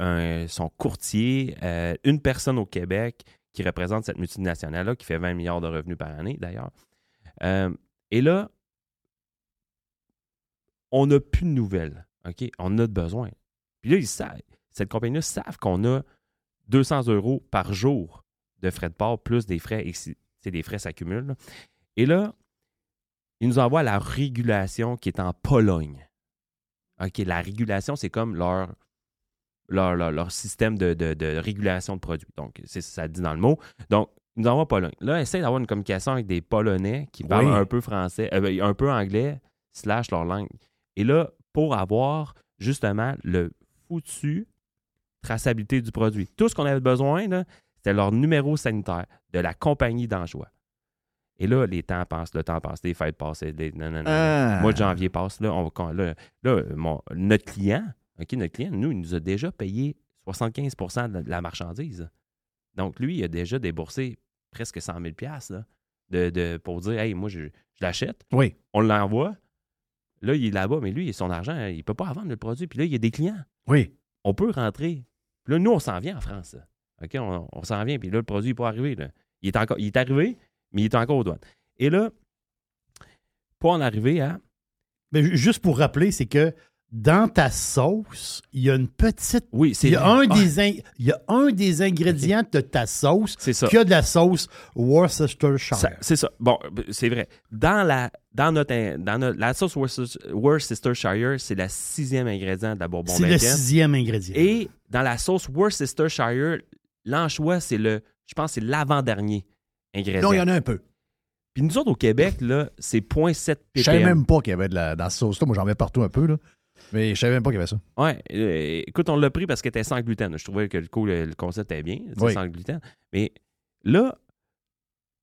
euh, un- son courtier, euh, une personne au Québec qui représente cette multinationale-là, qui fait 20 milliards de revenus par année d'ailleurs. Euh, et là, on n'a plus de nouvelles. OK? On a besoin. Puis là, ils savent, cette compagnie-là savent qu'on a 200 euros par jour de frais de port, plus des frais, et des frais s'accumulent. Et là, ils nous envoient la régulation qui est en Pologne. OK, la régulation, c'est comme leur, leur, leur- leur système de, de- de régulation de produits. Donc, c'est ça dit dans le mot. Donc, ils nous envoient Pologne. Là, essaye d'avoir une communication avec des Polonais qui parlent Oui. un peu français, euh, ben, un peu anglais, slash leur langue. Et là, pour avoir justement le foutu traçabilité du produit. Tout ce qu'on avait besoin, c'était leur numéro sanitaire de la compagnie d'Anjoie. Et là, les temps passent, le temps passe, les fêtes passent, les... non, non, non. Ah. mois de janvier passe, là, on là, là, mon- notre client, OK, notre client, nous, il nous a déjà payé 75 de la- de la marchandise. Donc, lui, il a déjà déboursé presque 100 000 là, de, de- pour dire, hey, moi, je, je l'achète, Oui. on l'envoie. Là, il est là-bas, mais lui, son argent, il ne peut pas vendre le produit. Puis là, il y a des clients. Oui. On peut rentrer. Puis là, nous, on s'en vient en France. OK, on, on s'en vient. Puis là, le produit n'est pas arrivé. là. Il, est encore, il est arrivé, mais il est encore aux douanes. Et là, pour en arriver à. Mais ju- juste pour rappeler, c'est que dans ta sauce, il y a une petite. Oui, c'est Il y, a un des in- il y a un des ingrédients de ta sauce C'est ça. qui a de la sauce Worcestershire. C'est ça. Bon, c'est vrai. Dans la, dans notre, dans notre- la sauce Worcester- Worcestershire, c'est le sixième ingrédient de la bourbon c'est le sixième ingrédient. Et dans la sauce Worcestershire, l'anchois, c'est le, je pense, que c'est l'avant-dernier ingrédient. Non, il y en a un peu. Puis nous autres, au Québec, là, c'est 0.7 Je savais ppm. même pas qu'il y avait de la, dans la sauce. Moi, j'en mets partout un peu. Là. Mais je savais même pas qu'il y avait ça. Ouais, euh, écoute, on l'a pris parce qu'elle était sans gluten. Je trouvais que le, co- le- le concept était bien, Oui. sans gluten. Mais là,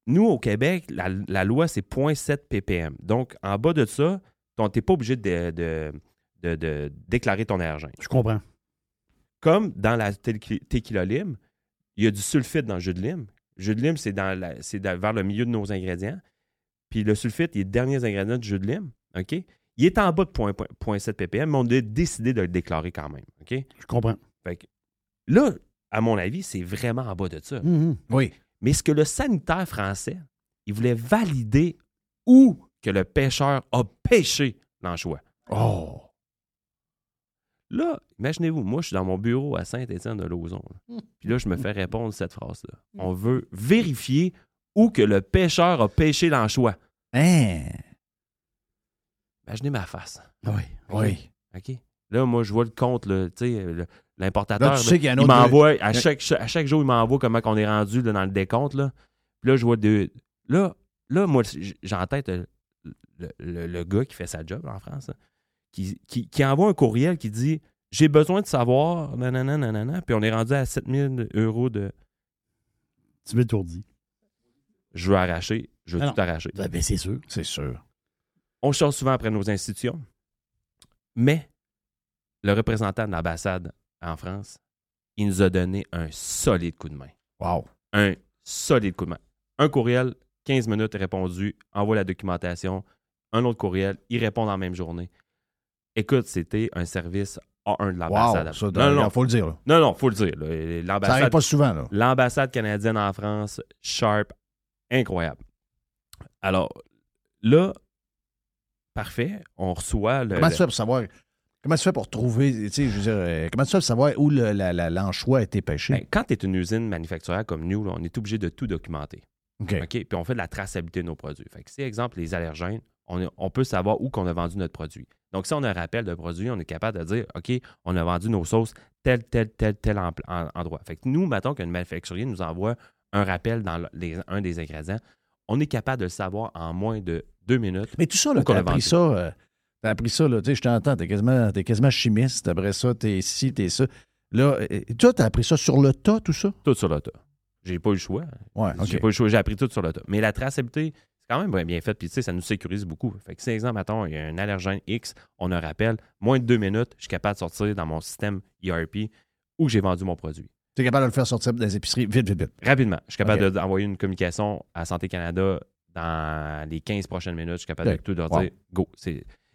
nous, au Québec, la, la loi, c'est 0.7 ppm. Donc, en bas de ça, tu n'es pas obligé de, de- de- de déclarer ton allergène. Je comprends. Comme dans la tequi- tequila lime, il y a du sulfite dans le jus de lime. Le jus de lime, c'est vers le milieu de nos ingrédients. Puis le sulfite, il est le dernier ingrédient du jus de lime. OK? Il est en bas de 0.7 ppm, mais on a décidé de le déclarer quand même. OK? Je comprends. Fait que là, à mon avis, c'est vraiment en bas de ça. Mhm. Oui. Mais ce que le sanitaire français, il voulait valider où que le pêcheur a pêché l'anchois. Oh. Là, imaginez-vous, moi, je suis dans mon bureau à Saint-Étienne-de-Lauzon. Hmm. là. Puis là, je me fais répondre cette phrase-là. On veut vérifier où que le pêcheur a pêché l'anchois. Hein? Imaginez ma face. Oui. Oui. OK? Là, moi, je vois le compte, là, l'importateur. tu sais qu'il y a un il autre. m'envoie, à chaque, à chaque jour, il m'envoie comment on est rendu là, dans le décompte. Là. Puis là, je vois deux. Là, là moi, j'ai en tête euh, le, le- le gars qui fait sa job en France, là, qui, qui, qui envoie un courriel qui dit J'ai besoin de savoir, nanana, nanana. Puis on est rendu à 7000 euros de. Tu m'étourdis. Je veux arracher, je veux Ah tout arracher. Ben, ben, c'est sûr. C'est sûr. On chasse souvent après nos institutions, mais le représentant de l'ambassade en France, il nous a donné un solide coup de main. Wow. un solide coup de main. Un courriel, 15 minutes répondu, envoie la documentation. Un autre courriel, il répond dans la même journée. Écoute, c'était un service A1 de l'ambassade. Wow. Ça, non, non, il faut le dire. là. non, non, faut le dire. Ça L'ambassade, pas souvent. L'ambassade canadienne en France, sharp, incroyable. Alors, là, parfait, on reçoit le... Comment tu fais pour savoir. Comment tu fais pour trouver. Tu sais, je veux dire, euh, comment tu fais pour savoir où le- l'anchois a été pêché? Ben, quand tu es une usine manufacturière comme nous, là, on est obligé de tout documenter. OK. OK? Puis on fait de la traçabilité de nos produits. Fait que si, exemple, les allergènes, on, peut savoir où qu'on a vendu notre produit. Donc, si on a un rappel de produit, on est capable de dire, OK, on a vendu nos sauces tel, tel, tel, tel en- en- endroit. Fait que nous, mettons qu'un manufacturier nous envoie un rappel dans les- un des ingrédients, on est capable de le savoir en moins de deux minutes. Mais tout ça, là, t'as appris ça. euh, t'as appris ça, là. Tu sais, je t'entends. T'es quasiment, t'es quasiment chimiste. Après ça, t'es ci, t'es ça. Là, euh, toi, t'as appris ça sur le tas, tout ça? Tout sur le tas. J'ai pas eu le choix. Ouais, J'ai pas eu le choix. J'ai appris tout sur le tas. Mais la traçabilité, c'est quand même bien- fait. Puis, tu sais, ça nous sécurise beaucoup. Fait que, si, exemple, mettons, il y a un allergène X, on a un rappel, moins de deux minutes, je suis capable de sortir dans mon système ERP où j'ai vendu mon produit. T'es capable de le faire sortir des épiceries vite, vite, vite. Rapidement. Je suis capable d'envoyer une communication à Santé Canada dans les 15 prochaines minutes. Je suis capable de tout leur Wow. dire go.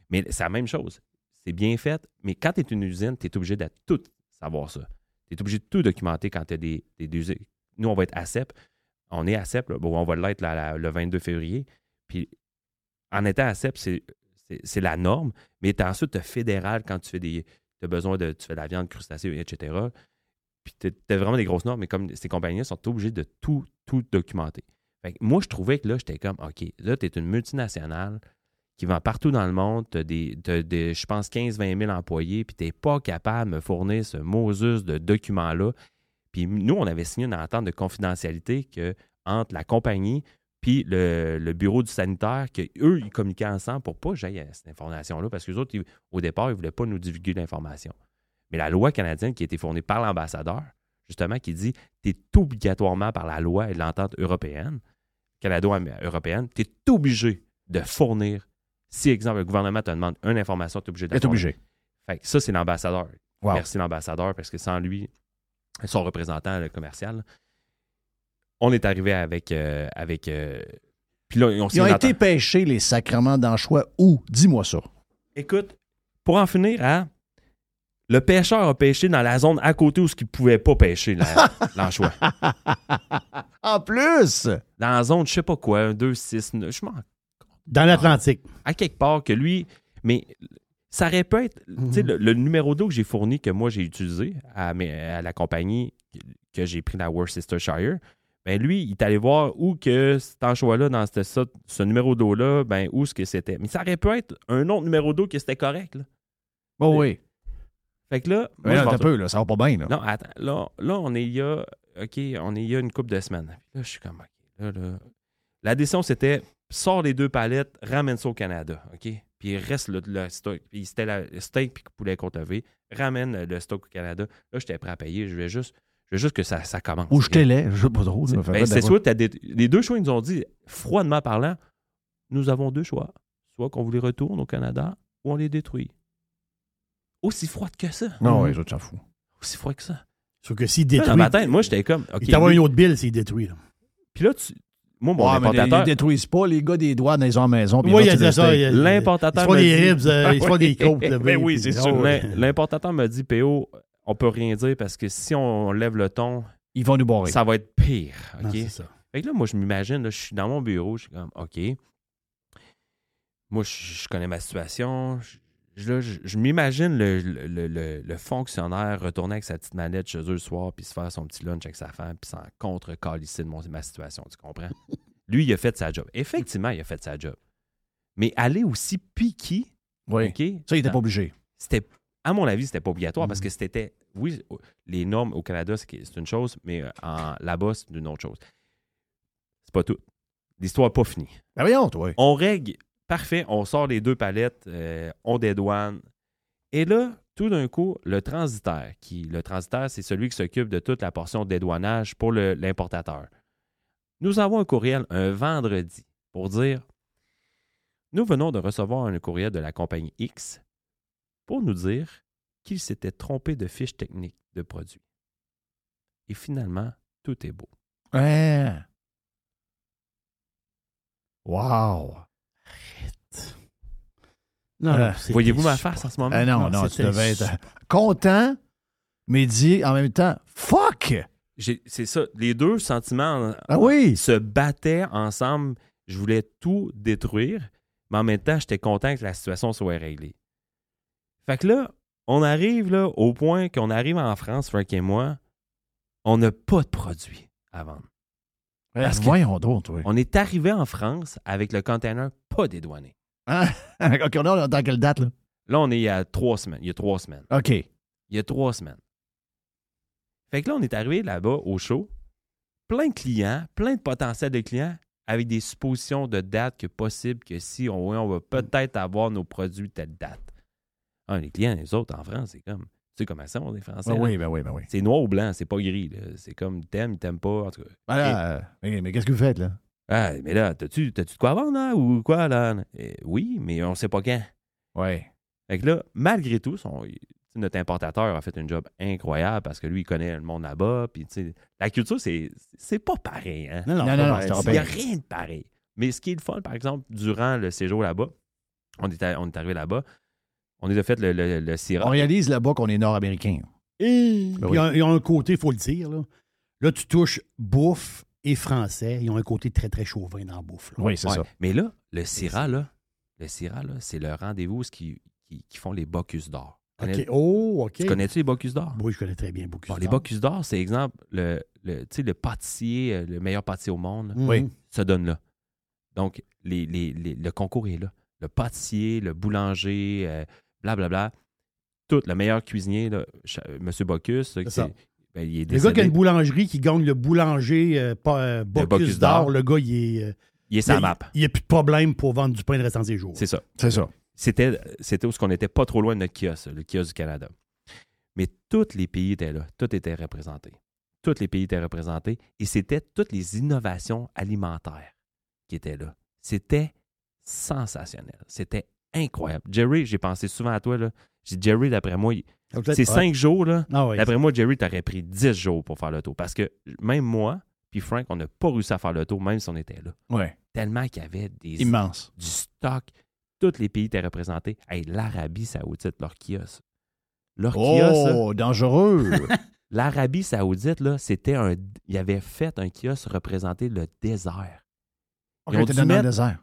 Mais c'est la même chose. C'est bien fait, mais quand tu es une usine, tu es obligé de tout savoir ça. Tu es obligé de tout documenter quand tu as des, des, des- Nous, on va être ACEP. On est ACEP, là. Bon, on va l'être le 22 février. Puis en étant ACEP, c'est c'est- la norme, mais tu ensuite fédéral quand tu fais des. Tu as besoin de. Tu fais de la viande, crustacée, etc. Puis tu as vraiment des grosses normes, mais comme ces compagnies sont obligées de tout, tout documenter. Moi, je trouvais que là, j'étais comme, OK, là, tu es une multinationale qui vend partout dans le monde, tu as des, des, je pense, 15-20 000 employés, puis tu n'es pas capable de me fournir ce Moses de documents-là. Puis nous, on avait signé une entente de confidentialité que, entre la compagnie puis le, le bureau du sanitaire, qu'eux, ils communiquaient ensemble pour pas que j'aille cette information-là, parce que autres, ils- au départ, ils ne voulaient pas nous divulguer l'information. Mais la loi canadienne qui a été fournie par l'ambassadeur, justement, qui dit tu es obligatoirement par la loi et l'entente européenne, canado-européenne, tu es obligé de fournir. Si, exemple, le gouvernement te demande une information, tu es obligé de la obligé. Fait que ça, c'est l'ambassadeur. Wow. Merci l'ambassadeur, parce que sans lui, son représentant le commercial, on est arrivé avec. euh, avec euh, puis là, on Ils ont été pêchés, les sacrements d'anchois, où? Dis-moi ça. Écoute, pour en finir, hein, le pêcheur a pêché dans la zone à côté où ce qu'il ne pouvait pas pêcher la- l'anchois. En plus! Dans la zone, je sais pas quoi, un 2, 6, 9, je m'en Dans l'Atlantique. à quelque part que lui, mais ça aurait pu être, tu sais, le, le numéro d'eau que j'ai fourni, que moi j'ai utilisé à, mes- à la compagnie que j'ai pris la Worcestershire, ben lui, il est allé voir où que cet anchois-là, dans ça- ce numéro d'eau-là, ben où ce que c'était. Mais ça aurait pu être un autre numéro d'eau que c'était correct, là. Oh oui. Fait que là, Mais moi, là, vais- peu, ça va pas bien. Là. non, attends, là, là, on est il y a, OK, on est il y a une couple de semaines. Puis là, je suis comme, OK, là, là. La décision, c'était, sors les deux palettes, ramène ça au Canada, OK? puis reste le, le stock. Puis c'était le steak puis le poulet levée. Ramène le stock au Canada. Là, j'étais prêt à payer. Je voulais juste, je veux juste que ça, ça commence. Ou je t'ai je sais pas trop. Ben, c'est soit t'as des- les deux choix, ils nous ont dit, froidement parlant, nous avons deux choix. Soit qu'on vous les retourne au Canada ou on les détruit. Aussi froide que ça. Non, ouais, je t'en fous. Aussi froid que ça. Sauf que s'il Là, détruit. dans ma tête, moi, j'étais comme. OK, il t'envoie une autre bill s'il détruit. Là. Puis là, tu- moi, mon Ouais, mais les- importateur. ils détruisent pas les gars des ont à la maison. ils il y a ça. le il y a- steak. L'importateur Ils font des ribs, euh, ils font des côtes. là, Ben oui, c'est sûr. L'importateur me dit, PO, on peut rien dire parce que si on lève le ton, Ils vont nous barrer. ça va être pire. OK? c'est ça. Fait que là, moi, je m'imagine, là, je suis dans mon bureau, je suis comme, OK. Moi, je, je connais ma situation. Je, je- là, je- je m'imagine le, le- le- le- le fonctionnaire retourner avec sa petite manette chez eux le soir, puis se faire son petit lunch avec sa femme, puis s'en contre ici de mon- ma situation, tu comprends? Lui, il a fait sa job. Effectivement, il a fait sa job. Mais aller aussi Oui. OK? Ça, il était pas obligé. c'était, à mon avis, c'était pas obligatoire parce Mhm. que c'était, oui, les normes au Canada, c'est une chose, mais euh, là-bas, c'est une autre chose. C'est pas tout. L'histoire n'est pas finie. Ben voyons, toi. On règle, parfait, on sort les deux palettes, euh, on dédouane. Et là, tout d'un coup, le transitaire, qui, le transitaire, c'est celui qui s'occupe de toute la portion de dédouanage pour l'importateur. Nous avons un courriel un vendredi pour dire Nous venons de recevoir un courriel de la compagnie X pour nous dire qu'il s'était trompé de fiche technique de produit. Et finalement, tout est beau. Wow. Non, Euh, non, Voyez-vous ma face en ce moment? Ah non, Non, non, tu devais être super. content, mais dit en même temps, fuck! C'est ça. Les deux sentiments Ah oui! se battaient ensemble. Je voulais tout détruire, mais en même temps, j'étais content que la situation soit réglée. Fait que là, on arrive là, au point qu'on arrive en France, Frank et moi, on n'a pas de produit à vendre. Parce que- Voyons donc, toi. On est arrivé en France avec le container pas dédouané. Hein? OK, on est dans quelle date, là? Là, on est il y a trois semaines. Il y a trois semaines. OK. Il y a trois semaines. Fait que là, on est arrivé là-bas au show, plein de clients, plein de potentiels de clients, avec des suppositions de date que possible que si on, on va peut-être avoir nos produits telle date. Ah, les clients, les autres en France, c'est comme. Tu sais comment ça, on est français? Ben oui, ben oui, ben oui. C'est noir ou blanc, c'est pas gris. C'est comme t'aimes, t'aimes pas. En tout cas. Ben là, euh, mais, mais qu'est-ce que vous faites, là? Ah, mais là, t'as-tu de quoi vendre, là, ou quoi, là? Eh, oui, mais on sait pas quand. Oui. Fait que là, malgré tout, son- notre importateur a fait un job incroyable parce que lui, il connaît le monde là-bas. Puis, tu sais, la culture, c'est, c'est pas pareil. Hein? Non, non, Non, Il n'y a rien de pareil. Mais ce qui est le fun, par exemple, durant le séjour là-bas, on est, à- on est arrivé là-bas, on a fait le, le, le On réalise là-bas qu'on est nord-américain. Ben oui. ont, ils ont un côté, il faut le dire. Là. là, tu touches bouffe et français. Ils ont un côté très, très chauvin dans la bouffe. là. Oui, c'est Ouais. ça. Mais là, le Syrah, là, le Syrah, là, c'est le rendez-vous où qui, qui, qui font les Bocuse d'or. Connais- OK. Oh, OK. Tu connais-tu les Bocuse d'or? Oui, je connais très bien beaucoup. Bon, les Bocuse d'or, c'est exemple, le, le, tu sais, le pâtissier, euh, le meilleur pâtissier au monde, Mhm. Oui. se donne là. Donc, les, les- les- le concours est là. Le pâtissier, le boulanger, euh, blablabla. Tout, le meilleur cuisinier, là, M. Qui ça. c'est- ben, il est Le gars qui a une boulangerie qui gagne le boulanger euh, pas, euh, Bocuse Bocuse d'or, le gars, il est. euh, Il est sa il- map. Il n'y a plus de problème pour vendre du pain le restant de ses jours. C'est ça. C'est ça. C'était, c'était où ce qu'on n'était pas trop loin de notre kiosque, le kiosque du Canada. Mais tous les pays étaient là. Tout était représenté. Tous les pays étaient représentés. Et c'était toutes les innovations alimentaires qui étaient là. C'était sensationnel. C'était incroyable. Jerry, j'ai pensé souvent à toi. Là. J'ai dit, Jerry, d'après moi, c'est cinq jours. Là. Ah ouais. D'après moi, Jerry, t'aurais pris 10 jours pour faire le tour. Parce que même moi, puis Frank, on n'a pas réussi à faire le tour, même si on était là. Oui. Tellement qu'il y avait des, Immense. du stock. Tous les pays étaient représentés. Hey, L'Arabie Saoudite, leur kiosque. Leur kiosque, là, Oh, dangereux. l'Arabie Saoudite, là, c'était un. Il avait fait un kiosque représenter le désert. Ils ont dû dans le mettre- désert.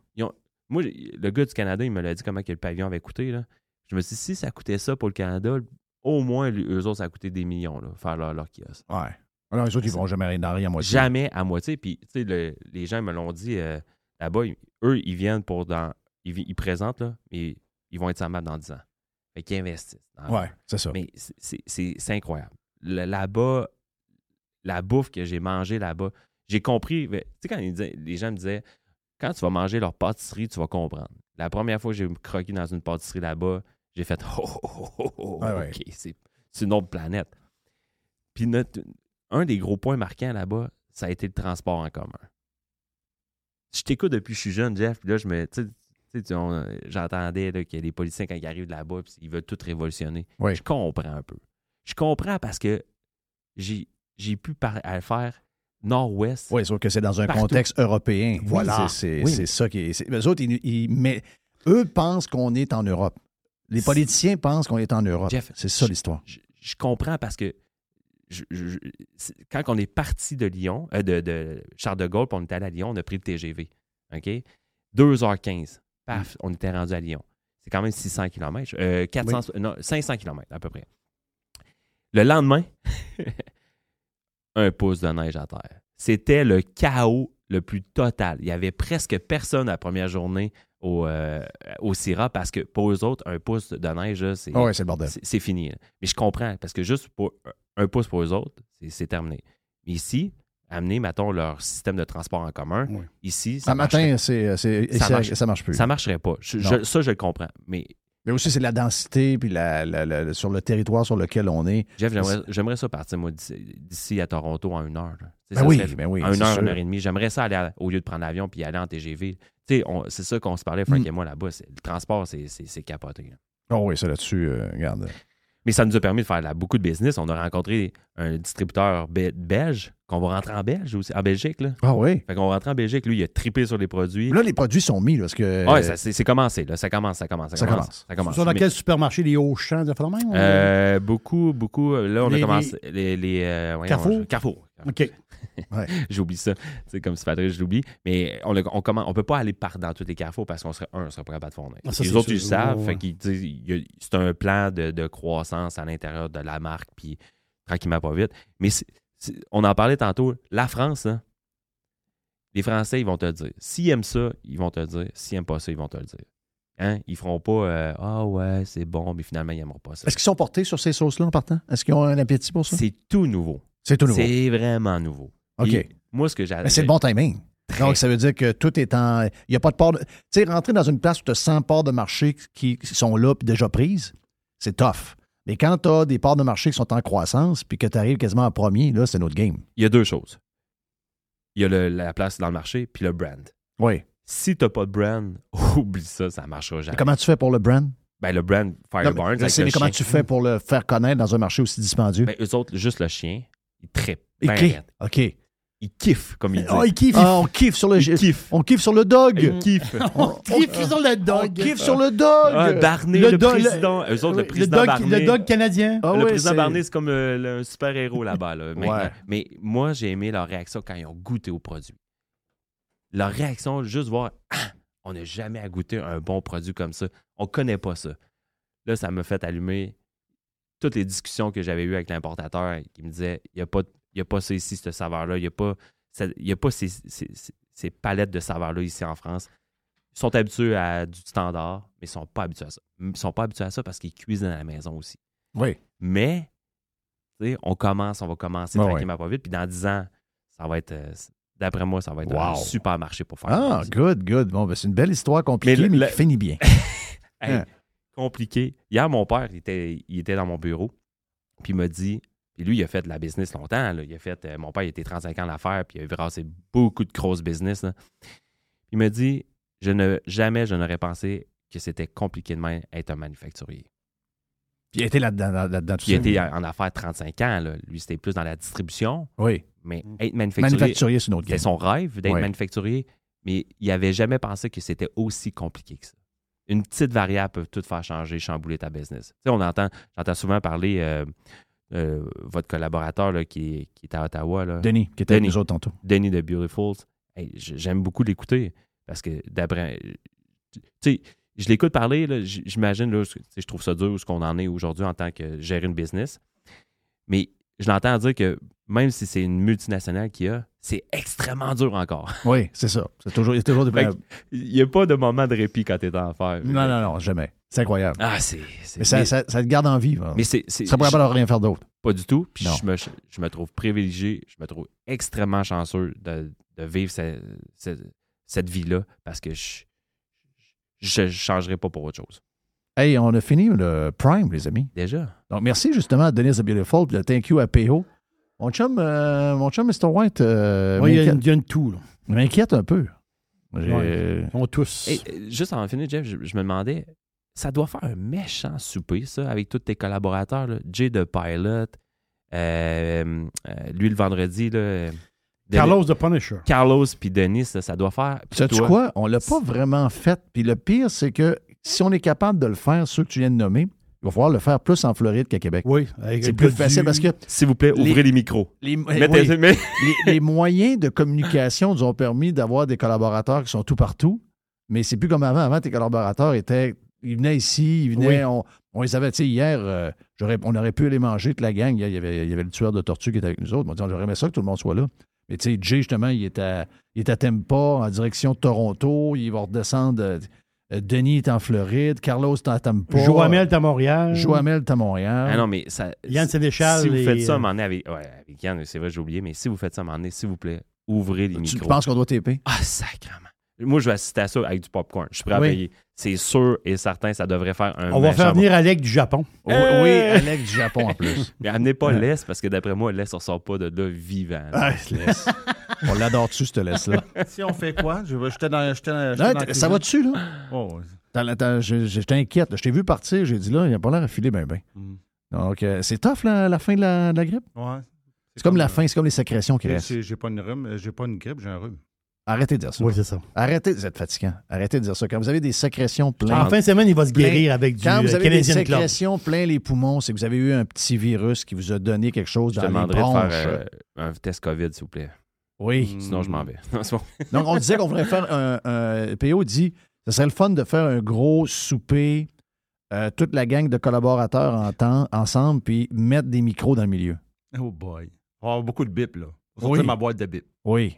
Moi, le gars du Canada, il me l'a dit comment que le pavillon avait coûté. Là. Je me suis dit, si ça coûtait ça pour le Canada, au moins, eux autres, ça a coûté des millions, là, faire leur, leur kiosque. Ouais. Alors, les autres, ils vont jamais rien dans rien, moi. Jamais à moitié. Puis, tu sais, le- les gens me l'ont dit euh, là-bas, ils- eux, ils viennent pour dans. Ils, ils présentent, là, mais ils vont être sans map dans 10 ans. Fait qu'ils investissent. dans- Ouais, c'est ça. Mais c'est- incroyable. Le- Là-bas, la bouffe que j'ai mangée là-bas, j'ai compris. Tu sais, quand ils disaient- les gens me disaient, quand tu vas manger leur pâtisserie, tu vas comprendre. La première fois que j'ai croqué dans une pâtisserie là-bas, j'ai fait oh, oh, oh, oh, ouais. OK, c'est une autre planète. Puis notre- un des gros points marquants là-bas, ça a été le transport en commun. Je t'écoute depuis que je suis jeune, Jeff, puis là, je me. J'entendais que les policiers, quand ils arrivent là-bas, puis ils veulent tout révolutionner. Je comprends un peu. Je comprends parce que j'ai j'ai pu faire nord-ouest. Oui, sauf que c'est dans un Partout. contexte européen. Voilà. C'est Oui. ça qui est. c'est- eux autres, ils, ils- mais eux pensent qu'on est en Europe. Les politiciens pensent qu'on est en Europe. C'est ça l'histoire. je, je comprends parce que je- je- quand on est parti de Lyon, euh, de, de Charles de Gaulle, puis on est allé à Lyon, on a pris le TGV. OK? 2h15. Paf, on était rendu à Lyon. C'est quand même 600 km. euh, 400, non, 500 km à peu près. Le lendemain, un pouce de neige à terre. C'était le chaos le plus total. Il y avait presque personne la première journée au, euh, au parce que pour eux autres, un pouce de neige, c'est Ah ouais, c'est fini. là. Mais je comprends, parce que juste pour un pouce pour eux autres, c'est- terminé. Mais ici, amener, mettons, leur système de transport en commun, Oui. ici, ça Un matin, c'est, c'est- Ça marche. ça marche plus. ça marcherait pas. Je- Non. je- ça, je le comprends. Mais Mais aussi, c'est la densité, puis la, la- la- sur le territoire sur lequel on est. Jeff, j'aimerais- ça partir, moi, d'ici à Toronto en une heure. Ben ça oui, serait- ben oui. en une heure, sûr. une heure et demie. J'aimerais ça aller à- au lieu de prendre l'avion puis aller en TGV. C'est ça qu'on se parlait, Frank Mm. et moi, là-bas. Le transport, c'est- capoté. là. Oh oui, ça là-dessus, euh, regarde. Mais ça nous a permis de faire là, beaucoup de business. On a rencontré un distributeur be- belge, qu'on va rentrer en Belge aussi, en Belgique. Là. Ah oui. Fait qu'on va rentrer en Belgique. Lui, il a trippé sur les produits. Là, les produits sont mis, là, parce que. Ouais, ça, c'est commencé. Là. Ça commence, ça commence. Ça, Ça commence. commence. Ça commence. Sur Mais, quel supermarché, les Auchan, de même? euh, beaucoup, beaucoup. Là, on Les- a commencé. Les, les, euh, voyons, Carrefour? Carrefour. OK. J'oublie ça. C'est comme si Patrick, je l'oublie. Mais on, le- on, on peut pas aller par dans tous les carrefours parce qu'on serait, un, on serait pas capable de fournir. Ah, ça, les c'est autres, sûr. ils le savent. Ouais, fait ouais. c'est un plan de, de croissance à l'intérieur de la marque, puis tranquillement, pas vite. Mais on en parlait tantôt. La France, hein, les Français, ils vont te le dire. S'ils aiment ça, ils vont te le dire. S'ils n'aiment pas ça, ils vont te le dire. Hein? Ils feront pas euh, Ah ouais, c'est bon, mais finalement, ils n'aimeront pas ça. Est-ce qu'ils sont portés sur ces sauces-là en partant? Est-ce qu'ils ont un appétit pour ça? C'est tout nouveau. C'est tout nouveau. C'est vraiment nouveau. OK. Et moi, ce que j'ai Mais c'est le bon timing. Donc, ça veut dire que tout est en. Il n'y a pas de part de. Tu sais, rentrer dans une place où tu as 100 parts de marché qui sont là puis déjà prises, c'est tough. Mais quand tu as des parts de marché qui sont en croissance puis que tu arrives quasiment en premier, là, c'est notre game. il y a deux choses. Il y a le- la place dans le marché, puis le brand. Oui. Si tu n'as pas de brand, oublie ça, ça ne marchera jamais. Comment tu fais pour le brand? Ben, le brand Non, Fire mais- mais comment chien. tu fais pour le faire connaître dans un marché aussi dispendieux? Ben, eux autres, juste le chien, il trippe. Et Ben. OK. Il kiffe, comme il dit. Oh, il kiffe. Ah, on kiffe sur le. il kiffe. On kiffe sur le dog. Il kiffe. On, kiffe sur le on dog. kiffe sur le dog. Ah, Barney, Le le, dog- président. Eux autres, le Le président dog, Barney. le dog canadien. Ah le président c'est- Barney, c'est comme euh, le- un super-héros là-bas. Là. Ouais. Mais moi, j'ai aimé leur réaction quand ils ont goûté au produit. Leur réaction, juste voir, Ah, on n'a jamais à goûter un bon produit comme ça. On connaît pas ça. Là, ça m'a fait allumer toutes les discussions que j'avais eues avec l'importateur qui me disait, il n'y a, pas- il y a pas ça ici, cette saveur-là. Il n'y a pas, ça- y a pas ces, ces- ces- palettes de saveurs-là ici en France. Ils sont habitués à du standard, mais ils ne sont pas habitués à ça. Ils ne sont pas habitués à ça parce qu'ils cuisinent à la maison aussi. Oui. Mais, tu sais, on commence, on va commencer Ouais, tranquillement pas vite. Puis dans 10 ans, ça va être, euh, d'après moi, ça va être un super marché pour faire. Ah, good, good. Bon, ben, c'est une belle histoire compliquée, Mais mais, le- finit bien. Hey, Hein? compliqué. Hier, mon père, il était, il était dans mon bureau, puis il m'a dit, puis lui, il a fait de la business longtemps. là. Il a fait, euh, mon père, il était 35 ans à l'affaire, puis il a brassé beaucoup de grosses business. là. Il m'a dit, je ne, jamais je n'aurais pensé que c'était compliqué de même être un manufacturier. Puis il était là-dedans, là- là-dedans tout il était en affaires 35 ans. là. Lui, c'était plus dans la distribution, Oui. mais être manufacturier, Manufacturier, c'est une autre game. son rêve d'être manufacturier, mais il n'avait jamais pensé que c'était aussi compliqué que ça. Une petite variable peut tout faire changer, chambouler ta business. Tu sais, on entend, j'entends souvent parler euh, euh, votre collaborateur là, qui, qui est à Ottawa, là, Denis, qui était avec Denis. nous autres tantôt. Denis de Beautifuls. Hey, J'aime beaucoup l'écouter parce que d'après. Tu sais, je l'écoute parler, là, j'imagine, là, je trouve ça dur où ce qu'on en est aujourd'hui en tant que gérer une business. Mais je l'entends dire que même si c'est une multinationale qu'il y a, c'est extrêmement dur encore. Oui, c'est ça. C'est toujours, il y a toujours des Il n'y a pas de moment de répit quand tu es en affaires. Non, non, non, jamais. C'est incroyable. Ah, c'est. mais ça, mais- ça, ça te garde en vie. mais c'est. c'est- ça pourrait je- pas rien faire d'autre. Pas du tout. Puis je me, je me trouve privilégié, je me trouve extrêmement chanceux de, de vivre ce- ce- cette vie-là parce que je, je ne changerai pas pour autre chose. Hey, on a fini le Prime, les amis. Déjà? Donc, merci justement à Denise the Beautiful, puis le thank you à PO. Mon chum, euh, mon chum Mr. White euh, Oui, il y a une- il y a une toux, là. m'inquiète un peu. Ouais. Sont tous. Et, euh, juste avant de finir, Jeff, je, je me demandais, ça doit faire un méchant souper, ça, avec tous tes collaborateurs. là. Jay de Pilot, euh, euh, lui le vendredi, là, euh, Denis- Carlos the Punisher. Carlos puis Denis, ça, ça doit faire. Sais-tu quoi? On l'a pas vraiment fait. Puis le pire, c'est que si on est capable de le faire, ceux que tu viens de nommer, il va falloir le faire plus en Floride qu'à Québec. Oui. C'est plus facile du- parce que S'il vous plaît, Les- ouvrez les micros. les, Mettez- oui, mais- les- les moyens de communication nous ont permis d'avoir des collaborateurs qui sont tout partout, mais c'est plus comme avant. Avant, tes collaborateurs étaient. Ils venaient ici, ils venaient. On, on les avait, tu sais, hier, euh, j'aurais- on aurait pu aller manger toute la gang. Il y avait, il y avait le tueur de tortue qui était avec nous autres. On dit, J'aurais aimé ça que tout le monde soit là. Mais tu sais, Jay, justement, il est à, il est à Tampa, en direction de Toronto. Il va redescendre. euh, euh, Denis est en Floride. Carlos est à Tampa. Joamel est à Montréal. Joamel est à Montréal. Ah non, mais ça. Yann Sénéchal Si vous et, faites ça à un euh, moment donné avec, ouais, avec Yann, c'est vrai, j'ai oublié, mais si vous faites ça à un moment donné, s'il vous plaît, ouvrez les tu, micros. tu penses qu'on doit taper? Ah, sacrément. Moi, je vais assister à ça avec du popcorn. Je suis prêt à Oui. payer. C'est sûr et certain, ça devrait faire un. On va faire bon- venir Alec du Japon. Oui, Euh. oui, Alex du Japon en plus. Mais amenez pas l'Est parce que d'après moi, l'Est ne ressort pas de là vivant. là. Ah, laisse. On l'adore dessus, cette laisse-là. Si on fait quoi? Je vais- J'étais dans, dans- dans ça va dessus, là? Oh, ouais. T'as- t'as- je- je- J'étais inquiète. là. Je t'ai vu partir. J'ai dit, là, il n'a pas l'air à filer bien, bien. Mm. Donc, euh, c'est tough, la, la fin de la, de la grippe? Ouais. C'est comme la euh, fin, c'est comme les sécrétions qui restent. J'ai pas une rhume, euh, j'ai pas une grippe, j'ai un rhume. Arrêtez de dire ça. Oui, c'est ça. Arrêtez, vous êtes fatigant. Arrêtez de dire ça. Quand vous avez des sécrétions pleines. En fin de semaine, il va se Plein- guérir avec du Quand vous euh, avez des Canadian Club. sécrétions plein les poumons, c'est que vous avez eu un petit virus qui vous a donné quelque chose Je dans les demanderai de bronches. faire euh, un test COVID, s'il vous plaît. Oui. Sinon, je m'en vais. Non, c'est bon. Donc, on disait qu'on voudrait faire un, un- PO dit ce serait le fun de faire un gros souper, euh, toute la gang de collaborateurs en temps, ensemble, puis mettre des micros dans le milieu. Oh boy. On va avoir beaucoup de bip, là. On va Oui. sortir ma boîte de bip. Oui.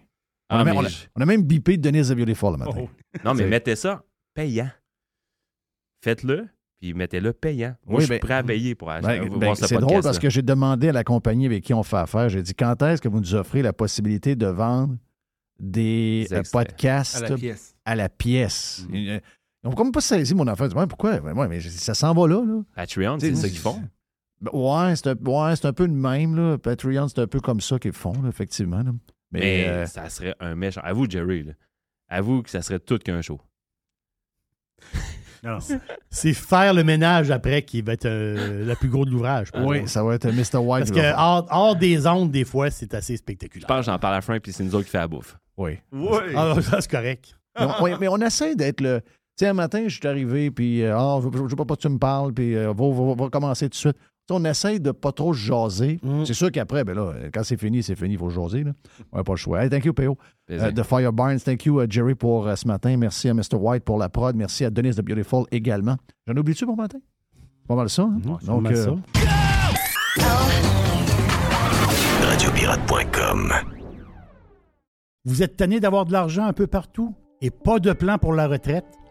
On, Ah, a, même, mais on a- je- on a même bipé Denise the Beautiful le matin. Oh. Non, mais mettez ça payant. Faites-le, puis mettez-le payant. Moi, Oui, je suis ben- prêt à payer pour acheter, Ben, ben, ce c'est drôle parce que j'ai demandé à la compagnie avec qui on fait affaire, j'ai dit quand est-ce que vous nous offrez la possibilité de vendre des, Des euh, podcasts À la pièce. à la pièce? Mm. Ils n'ont comme pas saisi mon affaire. Pourquoi? Ben, ouais, mais ça s'en va là. là. Patreon, c'est ça qu'ils font. Ben, Ouais, c'est un, ouais, c'est un peu le même. Là. Patreon, c'est un peu comme ça qu'ils font, là, effectivement. là. Mais, Mais euh, ça serait un méchant. Avoue, Jerry, là. Avoue que ça serait tout qu'un show. Non, non. C'est faire le ménage après qui va être euh, le plus gros de l'ouvrage. oui, ça va être Mr. White. Parce que hors, hors des ondes, des fois, c'est assez Je spectaculaire. pense que j'en parle à Frank, puis c'est nous autres qui fait la bouffe. Oui. Oui. Ah, ça, c'est correct. mais, on, oui, mais on essaie d'être le. Tu sais, un matin, je suis arrivé, puis euh, ah, je ne veux pas que tu me parles, puis euh, va, va- va commencer tout de suite. On essaie de pas trop se jaser. Mm. C'est sûr qu'après, ben là, quand c'est fini, c'est fini, il faut jaser. Là. On n'a pas le choix. Hey, thank you, PO. Euh, de Fire Barnes. Thank you, euh, Jerry, pour euh, ce matin. Merci à Mr. White pour la prod. Merci à Denise the Beautiful également. J'en oublie-tu pour matin? Pas mal ça. hein? C'est Donc, pas mal euh, ça. Radiopirate.com. Vous êtes tanné d'avoir de l'argent un peu partout et pas de plan pour la retraite?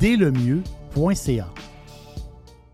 dès le mieux.ca.